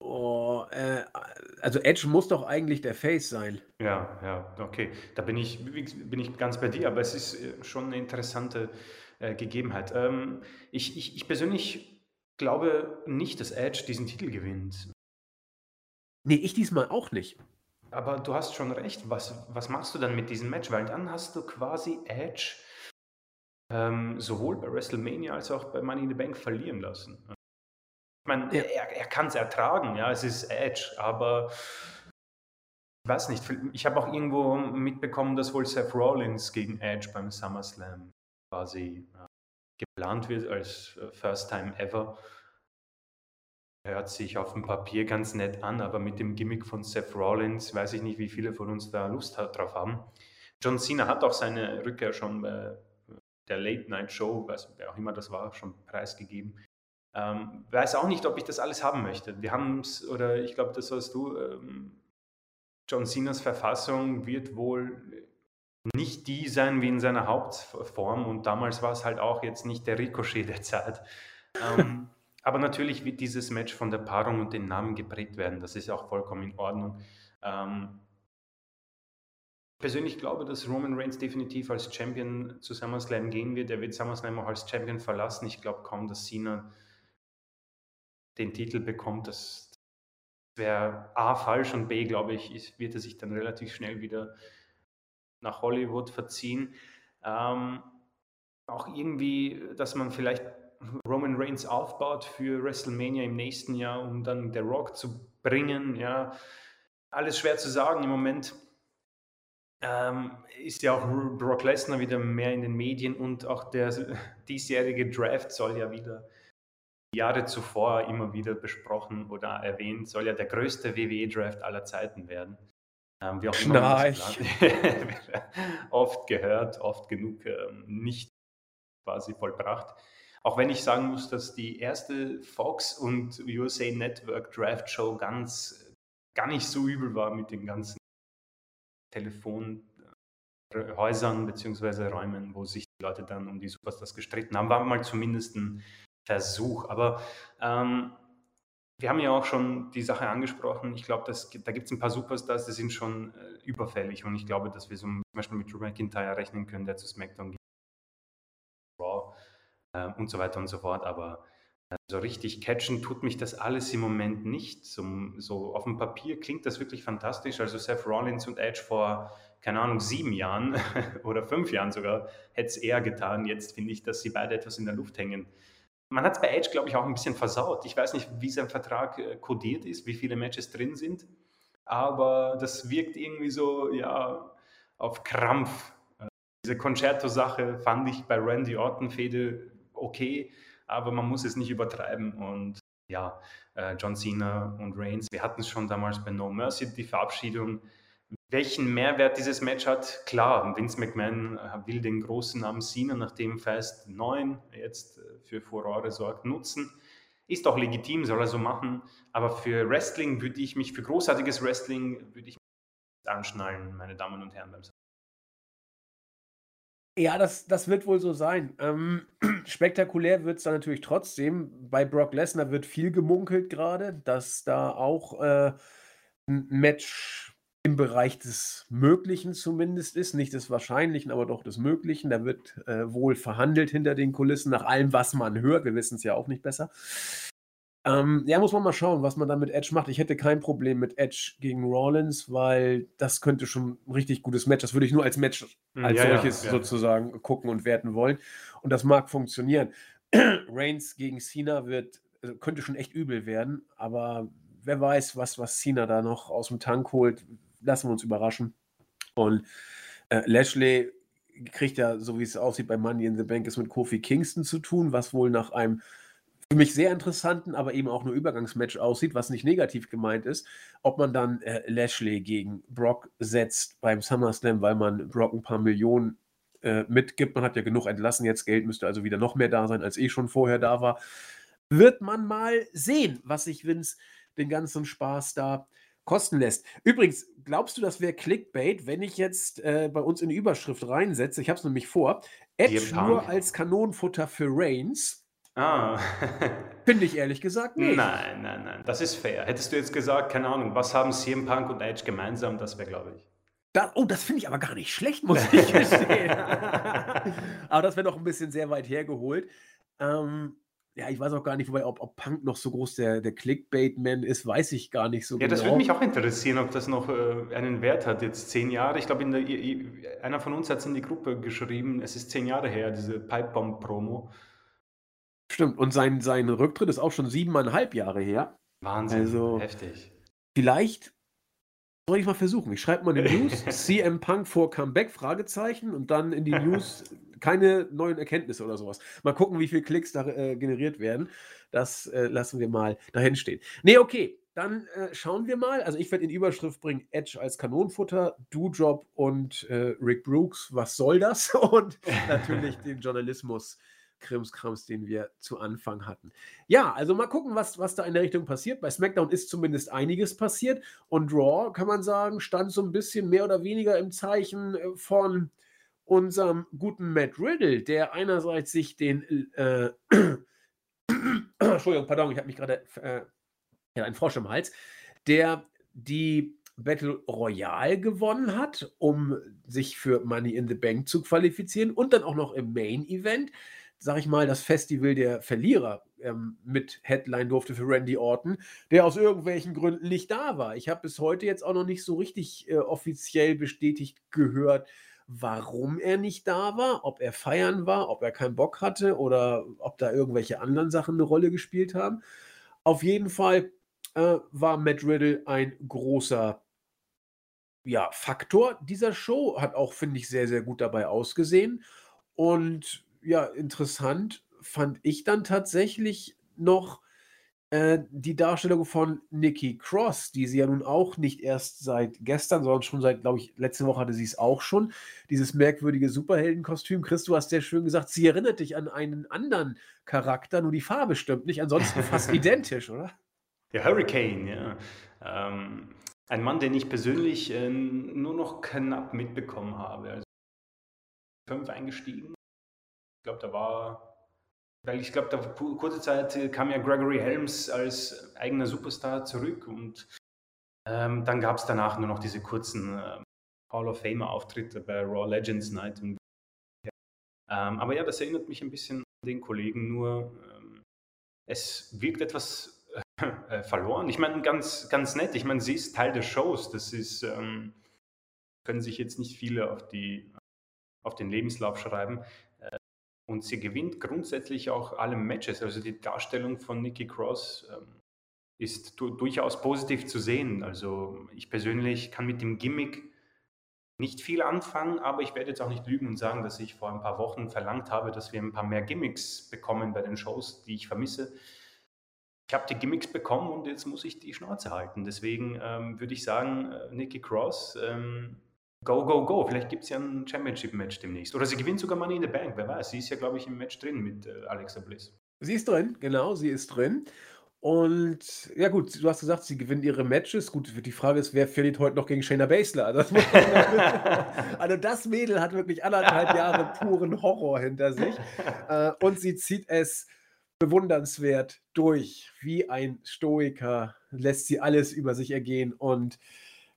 [SPEAKER 1] Oh, äh, also Edge muss doch eigentlich der Face sein.
[SPEAKER 2] Ja, ja, okay. Da bin ich, bin ich ganz bei dir, aber es ist äh, schon eine interessante äh, Gegebenheit. Ähm, ich, ich, ich persönlich glaube nicht, dass Edge diesen Titel gewinnt.
[SPEAKER 1] Nee, ich diesmal auch nicht.
[SPEAKER 2] Aber du hast schon recht. Was, was machst du dann mit diesem Match? Weil dann hast du quasi Edge ähm, sowohl bei WrestleMania als auch bei Money in the Bank verlieren lassen. Ich meine, ja. er, er kann es ertragen, ja, es ist Edge, aber ich weiß nicht, ich habe auch irgendwo mitbekommen, dass wohl Seth Rollins gegen Edge beim SummerSlam quasi äh, geplant wird als äh, First Time Ever. Hört sich auf dem Papier ganz nett an, aber mit dem Gimmick von Seth Rollins weiß ich nicht, wie viele von uns da Lust drauf haben. John Cena hat auch seine Rückkehr schon bei der Late-Night-Show, wer auch immer das war, schon preisgegeben. Ähm, weiß auch nicht, ob ich das alles haben möchte. Wir haben es, oder ich glaube, das hast du, ähm, John Cenas Verfassung wird wohl nicht die sein wie in seiner Hauptform und damals war es halt auch jetzt nicht der Ricochet der Zeit. Ähm, *laughs* aber natürlich wird dieses Match von der Paarung und den Namen geprägt werden. Das ist auch vollkommen in Ordnung. Ähm, persönlich glaube, dass Roman Reigns definitiv als Champion zu SummerSlam gehen wird. Er wird SummerSlam auch als Champion verlassen. Ich glaube kaum, dass Cena den Titel bekommt. Das wäre A falsch und B, glaube ich, wird er sich dann relativ schnell wieder nach Hollywood verziehen. Ähm, auch irgendwie, dass man vielleicht Roman Reigns aufbaut für WrestleMania im nächsten Jahr, um dann The Rock zu bringen. Ja, alles schwer zu sagen im Moment ähm, ist ja auch Brock Lesnar wieder mehr in den Medien und auch der *laughs* diesjährige Draft soll ja wieder Jahre zuvor immer wieder besprochen oder erwähnt, soll ja der größte WWE-Draft aller Zeiten werden. Ähm, wie auch immer *laughs* oft gehört, oft genug ähm, nicht quasi vollbracht. Auch wenn ich sagen muss, dass die erste Fox und USA Network Draft Show ganz gar nicht so übel war mit den ganzen Telefonhäusern bzw. Räumen, wo sich die Leute dann um die Superstars gestritten haben. War mal zumindest ein Versuch. Aber ähm, wir haben ja auch schon die Sache angesprochen. Ich glaube, da gibt es ein paar Superstars, die sind schon äh, überfällig. Und ich glaube, dass wir so zum Beispiel mit Drew McIntyre rechnen können, der zu SmackDown geht. Raw äh, und so weiter und so fort. Aber so richtig catchen tut mich das alles im Moment nicht. So, so auf dem Papier klingt das wirklich fantastisch. Also Seth Rollins und Edge vor, keine Ahnung, sieben Jahren *laughs* oder fünf Jahren sogar, hätte es eher getan. Jetzt finde ich, dass sie beide etwas in der Luft hängen. man hat es bei Edge, glaube ich, auch ein bisschen versaut. Ich weiß nicht, wie sein Vertrag äh, kodiert ist, wie viele Matches drin sind, aber das wirkt irgendwie so, ja, auf Krampf. Äh, diese Concerto-Sache fand ich bei Randy Orton-Fede okay, aber man muss es nicht übertreiben und ja, äh, John Cena und Reigns, wir hatten es schon damals bei No Mercy, die Verabschiedung, welchen Mehrwert dieses Match hat. Klar, Vince McMahon äh, will den großen Namen Cena, nachdem Fast 9 jetzt äh, für Furore sorgt, nutzen. Ist auch legitim, soll er so machen. Aber für Wrestling würde ich mich, für großartiges Wrestling würde ich mich anschnallen, meine Damen und Herren. Beim
[SPEAKER 1] ja, das, das wird wohl so sein. Ähm, *clears throat* spektakulär wird es dann natürlich trotzdem. Bei Brock Lesnar wird viel gemunkelt gerade, dass da auch äh, ein Match im Bereich des Möglichen zumindest ist, nicht des Wahrscheinlichen, aber doch des Möglichen. Da wird äh, wohl verhandelt hinter den Kulissen, nach allem, was man hört. Wir wissen es ja auch nicht besser. Ähm, ja, muss man mal schauen, was man dann mit Edge macht. Ich hätte kein Problem mit Edge gegen Rollins, weil das könnte schon ein richtig gutes Match. Das würde ich nur als Match hm, als ja, solches ja, ja. sozusagen gucken und werten wollen. Und das mag funktionieren. *clears throat* Reigns gegen Cena wird, also könnte schon echt übel werden, aber wer weiß, was, was Cena da noch aus dem Tank holt, lassen wir uns überraschen. Und äh, Lashley kriegt ja, so wie es aussieht, bei Money in the Bank ist mit Kofi Kingston zu tun, was wohl nach einem für mich sehr interessanten, aber eben auch nur Übergangsmatch aussieht, was nicht negativ gemeint ist, ob man dann äh, Lashley gegen Brock setzt beim SummerSlam, weil man Brock ein paar Millionen äh, mitgibt. Man hat ja genug entlassen, jetzt Geld müsste also wieder noch mehr da sein, als eh schon vorher da war. Wird man mal sehen, was sich Vince den ganzen Spaß da kosten lässt. Übrigens, glaubst du, das wäre Clickbait, wenn ich jetzt äh, bei uns in die Überschrift reinsetze? Ich habe es nämlich vor. Edge nur als Kanonenfutter für Reigns.
[SPEAKER 2] Ah. *laughs*
[SPEAKER 1] Finde ich ehrlich gesagt nicht.
[SPEAKER 2] Nein, nein, nein. Das ist fair. Hättest du jetzt gesagt, keine Ahnung, was haben CM Punk und Edge gemeinsam, das wäre, glaube ich.
[SPEAKER 1] Da, oh, das finde ich aber gar nicht schlecht, muss ich gestehen. *laughs* aber das wäre doch ein bisschen sehr weit hergeholt. Ähm, ja, ich weiß auch gar nicht, wobei, ob, ob Punk noch so groß der, der Clickbait-Man ist, weiß ich gar nicht so
[SPEAKER 2] ja, genau. Ja, das würde mich auch interessieren, ob das noch äh, einen Wert hat. Jetzt zehn Jahre. Ich glaube, einer von uns hat es in die Gruppe geschrieben, es ist zehn Jahre her, diese Pipebomb-Promo.
[SPEAKER 1] Stimmt, und sein, sein Rücktritt ist auch schon siebeneinhalb Jahre her.
[SPEAKER 2] Wahnsinn, also, heftig.
[SPEAKER 1] Vielleicht soll ich mal versuchen. Ich schreibe mal eine News, *laughs* CM Punk vor Comeback, Fragezeichen, und dann in die *laughs* News keine neuen Erkenntnisse oder sowas. Mal gucken, wie viele Klicks da äh, generiert werden. Das äh, lassen wir mal dahin stehen. Nee, okay. Dann äh, schauen wir mal. Also ich werde in die Überschrift bringen, Edge als Kanonenfutter, Doudrop und äh, Rick Brooks, was soll das? *laughs* Und natürlich den Journalismus Krimskrams, den wir zu Anfang hatten. Ja, also mal gucken, was, was da in der Richtung passiert. Bei SmackDown ist zumindest einiges passiert und Raw, kann man sagen, stand so ein bisschen mehr oder weniger im Zeichen äh, von unserem guten Matt Riddle, der einerseits sich den äh, *clears throat* Entschuldigung, pardon, ich habe mich gerade äh, ja, einen Frosch im Hals, der die Battle Royale gewonnen hat, um sich für Money in the Bank zu qualifizieren und dann auch noch im Main Event sag ich mal, das Festival der Verlierer ähm, mit Headline durfte für Randy Orton, der aus irgendwelchen Gründen nicht da war. Ich habe bis heute jetzt auch noch nicht so richtig äh, offiziell bestätigt gehört, warum er nicht da war, ob er feiern war, ob er keinen Bock hatte oder ob da irgendwelche anderen Sachen eine Rolle gespielt haben. Auf jeden Fall äh, war Matt Riddle ein großer ja, Faktor dieser Show, hat auch, finde ich, sehr, sehr gut dabei ausgesehen. Und ja, interessant fand ich dann tatsächlich noch äh, die Darstellung von Nikki Cross, die sie ja nun auch nicht erst seit gestern, sondern schon seit, glaube ich, letzte Woche hatte sie es auch schon. Dieses merkwürdige Superheldenkostüm. Chris, du hast sehr schön gesagt, sie erinnert dich an einen anderen Charakter, nur die Farbe stimmt nicht. Ansonsten fast *laughs* identisch, oder?
[SPEAKER 2] Der Hurricane, ja. Ähm, ein Mann, den ich persönlich äh, nur noch knapp mitbekommen habe. Also fünf eingestiegen ich glaube, da war, weil ich glaube, da kurze Zeit kam ja Gregory Helms als eigener Superstar zurück und ähm, dann gab es danach nur noch diese kurzen äh, Hall of Famer-Auftritte bei Raw Legends Night. Und, ähm, aber ja, das erinnert mich ein bisschen an den Kollegen, nur ähm, es wirkt etwas *laughs* äh, verloren. Ich meine, ganz, ganz nett. Ich meine, sie ist Teil des Shows. Das ist, ähm, können sich jetzt nicht viele auf, die, auf den Lebenslauf schreiben. Und sie gewinnt grundsätzlich auch alle Matches. Also die Darstellung von Nikki Cross ähm, ist du durchaus positiv zu sehen. Also ich persönlich kann mit dem Gimmick nicht viel anfangen, aber ich werde jetzt auch nicht lügen und sagen, dass ich vor ein paar Wochen verlangt habe, dass wir ein paar mehr Gimmicks bekommen bei den Shows, die ich vermisse. Ich habe die Gimmicks bekommen und jetzt muss ich die Schnauze halten. Deswegen ähm, würde ich sagen, äh, Nikki Cross, ähm, go, go, go. Vielleicht gibt es ja ein Championship-Match demnächst. Oder sie gewinnt sogar Money in the Bank, wer weiß. Sie ist ja, glaube ich, im Match drin mit äh, Alexa Bliss.
[SPEAKER 1] Sie ist drin, genau, sie ist drin. Und ja gut, du hast gesagt, sie gewinnt ihre Matches. Gut, die Frage ist, wer verliert heute noch gegen Shayna Baszler? Also das, *laughs* also das Mädel hat wirklich anderthalb Jahre puren Horror hinter sich. Äh, und sie zieht es bewundernswert durch. Wie ein Stoiker lässt sie alles über sich ergehen und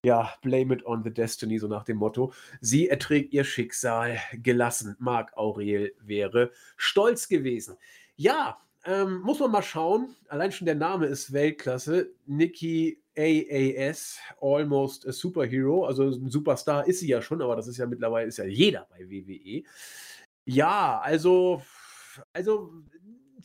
[SPEAKER 1] ja, blame it on the destiny, so nach dem Motto. Sie erträgt ihr Schicksal gelassen. Marc Aurel wäre stolz gewesen. Ja, ähm, muss man mal schauen. Allein schon der Name ist Weltklasse. Nikki AAS, Almost a Superhero. Also ein Superstar ist sie ja schon, aber das ist ja mittlerweile ist ja jeder bei WWE. Ja, also, also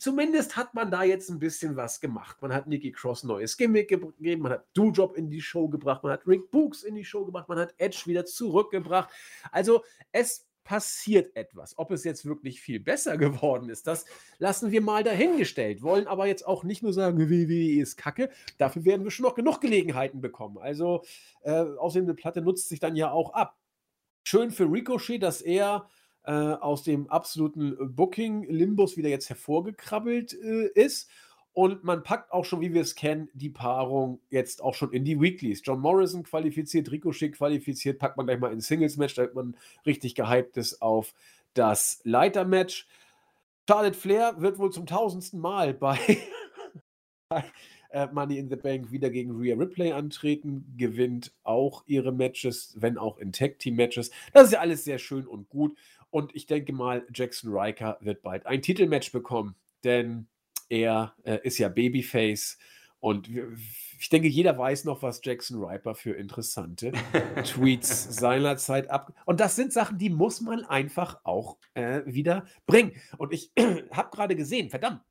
[SPEAKER 1] zumindest hat man da jetzt ein bisschen was gemacht. Man hat Nikki Cross neues Gimmick gegeben, man hat Doudrop in die Show gebracht, man hat Rick Books in die Show gebracht, man hat Edge wieder zurückgebracht. Also es passiert etwas. Ob es jetzt wirklich viel besser *laughs* geworden ist, das lassen wir mal dahingestellt. Wollen aber jetzt auch nicht nur sagen, WWE ist kacke. Dafür werden wir schon noch genug Gelegenheiten bekommen. Also, äh, außerdem, eine Platte nutzt sich dann ja auch ab. Schön für Ricochet, dass er äh, aus dem absoluten Booking-Limbus wieder jetzt hervorgekrabbelt äh, ist und man packt auch schon, wie wir es kennen, die Paarung jetzt auch schon in die Weeklies. John Morrison qualifiziert, Ricochet qualifiziert, packt man gleich mal in Singles-Match, damit man richtig gehypt ist auf das Leiter-Match. Charlotte Flair wird wohl zum tausendsten Mal *laughs* bei, äh, Money in the Bank wieder gegen Rhea Ripley antreten, gewinnt auch ihre Matches, wenn auch in Tag-Team-Matches. Das ist ja alles sehr schön und gut. Und ich denke mal, Jackson Riker wird bald ein Titelmatch bekommen, denn er äh, ist ja Babyface und ich denke, jeder weiß noch, was Jackson Riper für interessante *laughs* Tweets seinerzeit ab. Und das sind Sachen, die muss man einfach auch äh, wieder bringen. Und ich *clears throat* habe gerade gesehen, verdammt,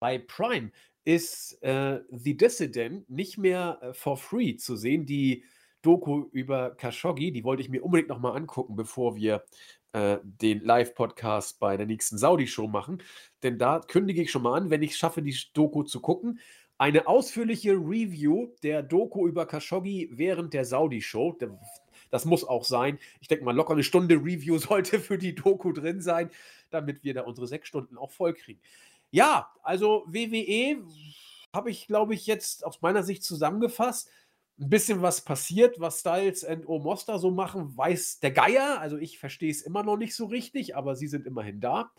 [SPEAKER 1] bei Prime ist äh, The Dissident nicht mehr äh, for free zu sehen. Die Doku über Khashoggi, die wollte ich mir unbedingt nochmal angucken, bevor wir äh, den Live-Podcast bei der nächsten Saudi-Show machen. Denn da kündige ich schon mal an, wenn ich schaffe, die Doku zu gucken, eine ausführliche Review der Doku über Khashoggi während der Saudi-Show. Das muss auch sein. Ich denke mal, locker eine Stunde Review *laughs* sollte für die Doku drin sein, damit wir da unsere sechs Stunden auch voll kriegen. Ja, also WWE habe ich, glaube ich, jetzt aus meiner Sicht zusammengefasst ein bisschen was passiert, was Styles und Omosta so machen, weiß der Geier. Also ich verstehe es immer noch nicht so richtig, aber sie sind immerhin da.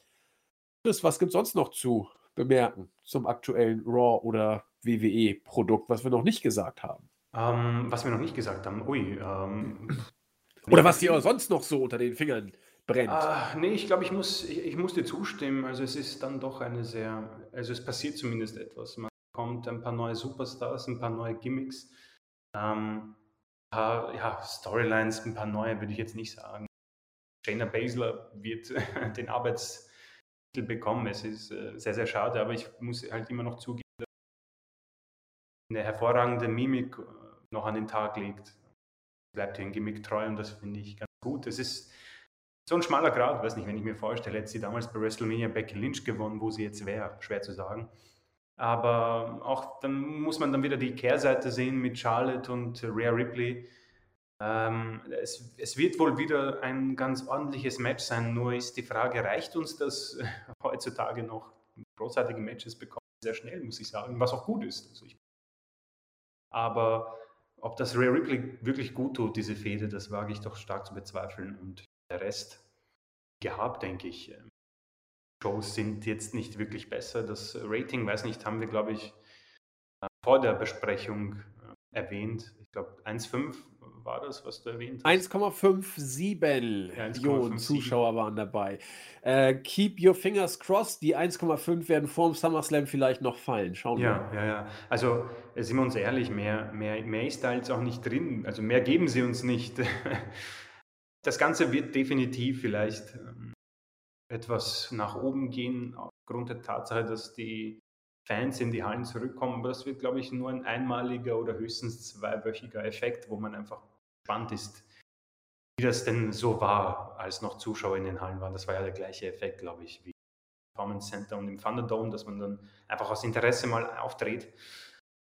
[SPEAKER 1] Was gibt es sonst noch zu bemerken zum aktuellen Raw oder WWE-Produkt, was wir noch nicht gesagt haben?
[SPEAKER 2] Ähm, was wir noch nicht gesagt haben, ui. Ähm, *clears throat*
[SPEAKER 1] oder was dir sonst noch so unter den Fingern brennt.
[SPEAKER 2] Ah, nee, ich glaube, ich muss, ich, ich muss dir zustimmen. Also es ist dann doch eine sehr, also es passiert zumindest etwas. Man bekommt ein paar neue Superstars, ein paar neue Gimmicks. Ähm, paar, ja, Storylines, ein paar neue würde ich jetzt nicht sagen. Shayna Baszler wird *laughs* den Arbeitstitel bekommen. Es ist äh, sehr, sehr schade, aber ich muss halt immer noch zugeben, dass eine hervorragende Mimik äh, noch an den Tag legt. Bleibt ihren Gimmick treu und das finde ich ganz gut. Es ist so ein schmaler Grad, weiß nicht, wenn ich mir vorstelle, hätte sie damals bei WrestleMania Becky Lynch gewonnen, wo sie jetzt wäre, schwer zu sagen. Aber auch dann muss man dann wieder die Kehrseite sehen mit Charlotte und Rhea Ripley. Ähm, es, es, wird wohl wieder ein ganz ordentliches Match sein, nur ist die Frage, reicht uns das *laughs* heutzutage noch? Großartige Matches bekommen sehr schnell, muss ich sagen, was auch gut ist. Also ich, aber ob das Rhea Ripley wirklich gut tut, diese Fehde, das wage ich doch stark zu bezweifeln. Und der Rest gehabt, denke ich. Shows sind jetzt nicht wirklich besser. Das Rating, weiß nicht, haben wir, glaube ich, äh, vor der Besprechung äh, erwähnt. Ich glaube, 1,5 war das, was du erwähnt
[SPEAKER 1] hast. 1,57 Millionen Zuschauer waren dabei. Äh, keep your fingers crossed. Die 1,5 werden vor dem SummerSlam vielleicht noch fallen. Schauen
[SPEAKER 2] wir ja, Ja, ja, Also, äh, sind wir uns ehrlich, mehr, mehr, mehr ist da jetzt auch nicht drin. Also, mehr geben sie uns nicht. *laughs* Das Ganze wird definitiv vielleicht ähm, etwas nach oben gehen, aufgrund der Tatsache, dass die Fans in die Hallen zurückkommen. Aber das wird, glaube ich, nur ein einmaliger oder höchstens zweiwöchiger Effekt, wo man einfach gespannt ist, wie das denn so war, als noch Zuschauer in den Hallen waren. Das war ja der gleiche Effekt, glaube ich, wie im Performance Center und im Thunderdome, dass man dann einfach aus Interesse mal auftritt.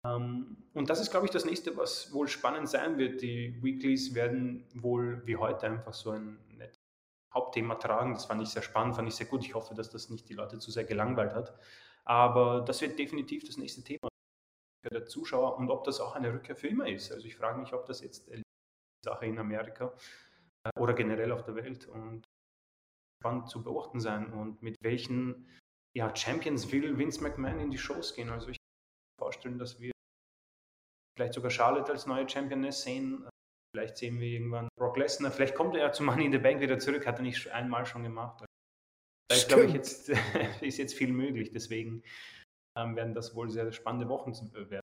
[SPEAKER 2] Ähm, und das ist, glaube ich, das nächste, was wohl spannend sein wird. Die Weeklies werden wohl wie heute einfach so ein Hauptthema tragen. Das fand ich sehr spannend, fand ich sehr gut. Ich hoffe, dass das nicht die Leute zu sehr gelangweilt hat. Aber das wird definitiv das nächste Thema für den Zuschauer und ob das auch eine Rückkehr für immer ist. Also ich frage mich, ob das jetzt die Sache in Amerika äh, oder generell auf der Welt und spannend zu beobachten sein und mit welchen ja, Champions will Vince McMahon in die Shows gehen. Also ich kann mir vorstellen, dass wir vielleicht sogar Charlotte als neue Championess sehen. Vielleicht sehen wir irgendwann Brock Lesnar. Vielleicht kommt er ja zu Money in the Bank wieder zurück. Hat er nicht einmal schon gemacht. Ist, glaube ich, jetzt, *laughs* ist jetzt viel möglich. Deswegen ähm, werden das wohl sehr spannende Wochen äh, werden.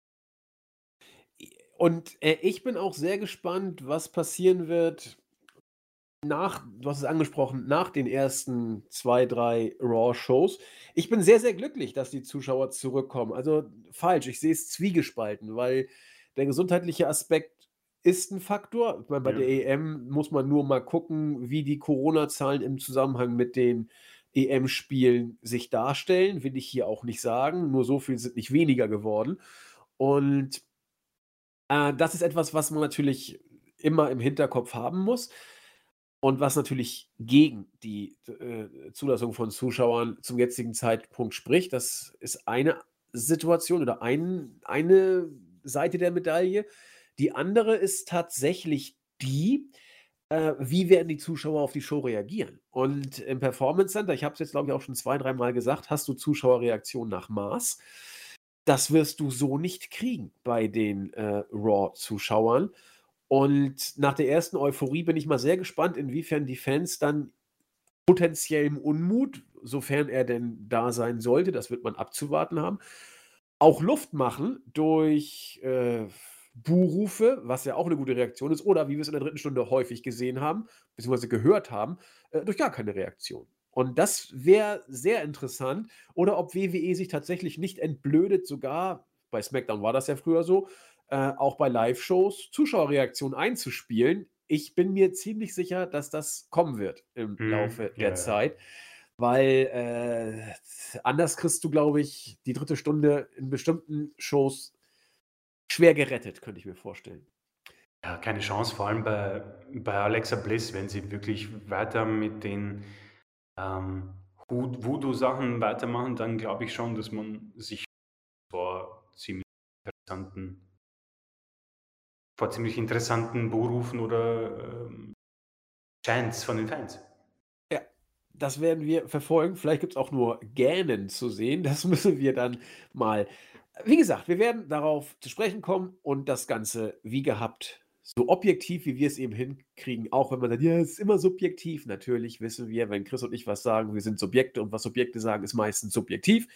[SPEAKER 1] Und äh, ich bin auch sehr gespannt, was passieren wird nach, du hast es angesprochen, nach den ersten zwei, drei Raw-Shows. Ich bin sehr, sehr glücklich, dass die Zuschauer zurückkommen. Also falsch, ich sehe es zwiegespalten, weil der gesundheitliche Aspekt ist ein Faktor. Meine, bei ja. der EM muss man nur mal gucken, wie die Corona-Zahlen im Zusammenhang mit den EM-Spielen sich darstellen. Will ich hier auch nicht sagen. Nur so viel sind nicht weniger geworden. Und äh, das ist etwas, was man natürlich immer im Hinterkopf haben muss. Und was natürlich gegen die äh, Zulassung von Zuschauern zum jetzigen Zeitpunkt spricht, das ist eine Situation oder ein, eine Seite der Medaille. Die andere ist tatsächlich die, äh, wie werden die Zuschauer auf die Show reagieren? Und im Performance Center, ich habe es jetzt glaube ich auch schon zwei, dreimal gesagt, hast du Zuschauerreaktionen nach Maß. Das wirst du so nicht kriegen bei den äh, Raw-Zuschauern. Und nach der ersten Euphorie bin ich mal sehr gespannt, inwiefern die Fans dann potenziellem Unmut, sofern er denn da sein sollte, das wird man abzuwarten haben, auch Luft machen durch äh, Buhrufe, was ja auch eine gute Reaktion ist, oder wie wir es in der dritten Stunde häufig gesehen haben, beziehungsweise gehört haben, äh, durch gar keine Reaktion. Und das wäre sehr interessant. Oder ob WWE sich tatsächlich nicht entblödet, sogar bei SmackDown war das ja früher so, äh, auch bei Live-Shows Zuschauerreaktionen einzuspielen. Ich bin mir ziemlich sicher, dass das kommen wird im hm, Laufe der ja, Zeit. Weil äh, anders kriegst du, glaube ich, die dritte Stunde in bestimmten Shows schwer gerettet, könnte ich mir vorstellen.
[SPEAKER 2] Ja, keine Chance, vor allem bei, bei Alexa Bliss, wenn sie wirklich weiter mit den ähm, Voodoo-Sachen weitermachen, dann glaube ich schon, dass man sich vor ziemlich interessanten vor ziemlich interessanten Berufen oder ähm, Chants von den Fans.
[SPEAKER 1] Ja, das werden wir verfolgen. Vielleicht gibt es auch nur Gähnen zu sehen. Das *laughs* müssen wir dann mal. Wie gesagt, wir werden darauf zu sprechen kommen und das Ganze wie gehabt so objektiv, wie wir es eben hinkriegen, auch wenn man sagt, ja, es ist immer subjektiv. Natürlich wissen wir, wenn Chris und ich was sagen, wir sind Subjekte und was Subjekte sagen, ist meistens subjektiv.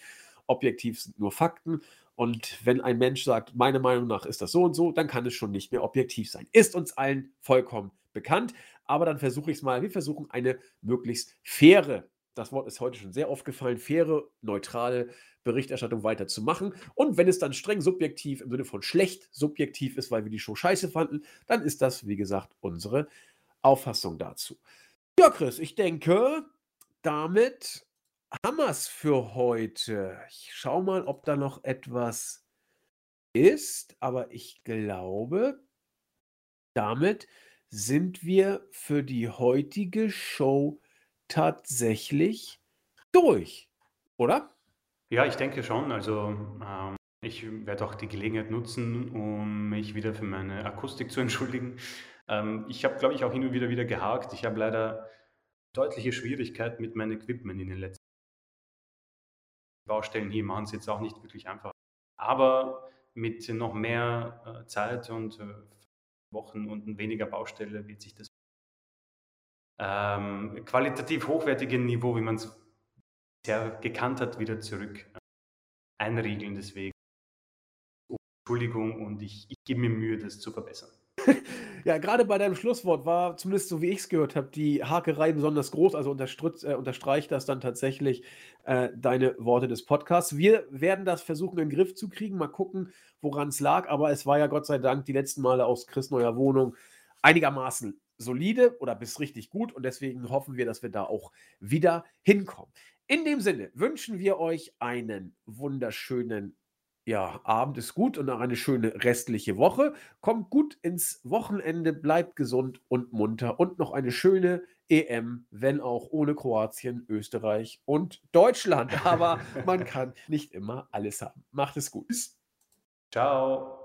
[SPEAKER 1] Objektiv sind nur Fakten und wenn ein Mensch sagt, meiner Meinung nach ist das so und so, dann kann es schon nicht mehr objektiv sein. Ist uns allen vollkommen bekannt. Aber dann versuche ich es mal. Wir versuchen eine möglichst faire, das Wort ist heute schon sehr oft gefallen, faire, neutrale Berichterstattung weiterzumachen. Und wenn es dann streng subjektiv im Sinne von schlecht subjektiv ist, weil wir die Show scheiße fanden, dann ist das, wie gesagt, unsere Auffassung dazu. Ja, Chris, ich denke, damit haben wir es für heute. Ich schaue mal, ob da noch etwas ist, aber ich glaube, damit sind wir für die heutige Show tatsächlich durch, oder?
[SPEAKER 2] Ja, ich denke schon. Also ähm, ich werde auch die Gelegenheit nutzen, um mich wieder für meine Akustik zu *laughs* entschuldigen. Ähm, ich habe, glaube ich, auch hin und wieder wieder gehakt. Ich habe leider deutliche Schwierigkeiten mit meinem Equipment in den letzten Baustellen hier machen es jetzt auch nicht wirklich einfach. Aber mit noch mehr äh, Zeit und äh, Wochen und weniger Baustelle wird sich das ähm, qualitativ hochwertige Niveau, wie man es bisher gekannt hat, wieder zurück äh, einriegeln. Deswegen Entschuldigung und ich, ich gebe mir Mühe, das zu verbessern. *laughs*
[SPEAKER 1] ja, gerade bei deinem Schlusswort war, zumindest so wie ich es gehört habe, die Hakerei besonders groß. Also äh, unterstreicht das dann tatsächlich äh, deine Worte des Podcasts. Wir werden das versuchen, in den Griff zu kriegen. Mal gucken, woran es lag. Aber es war ja Gott sei Dank die letzten Male aus Chris neuer Wohnung einigermaßen solide oder bis richtig gut. Und deswegen hoffen wir, dass wir da auch wieder hinkommen. In dem Sinne wünschen wir euch einen wunderschönen ja, Abend ist gut und auch eine schöne restliche Woche. Kommt gut ins Wochenende, bleibt gesund und munter und noch eine schöne EM, wenn auch ohne Kroatien, Österreich und Deutschland. Aber man *laughs* kann nicht immer alles haben. Macht es gut.
[SPEAKER 2] Ciao.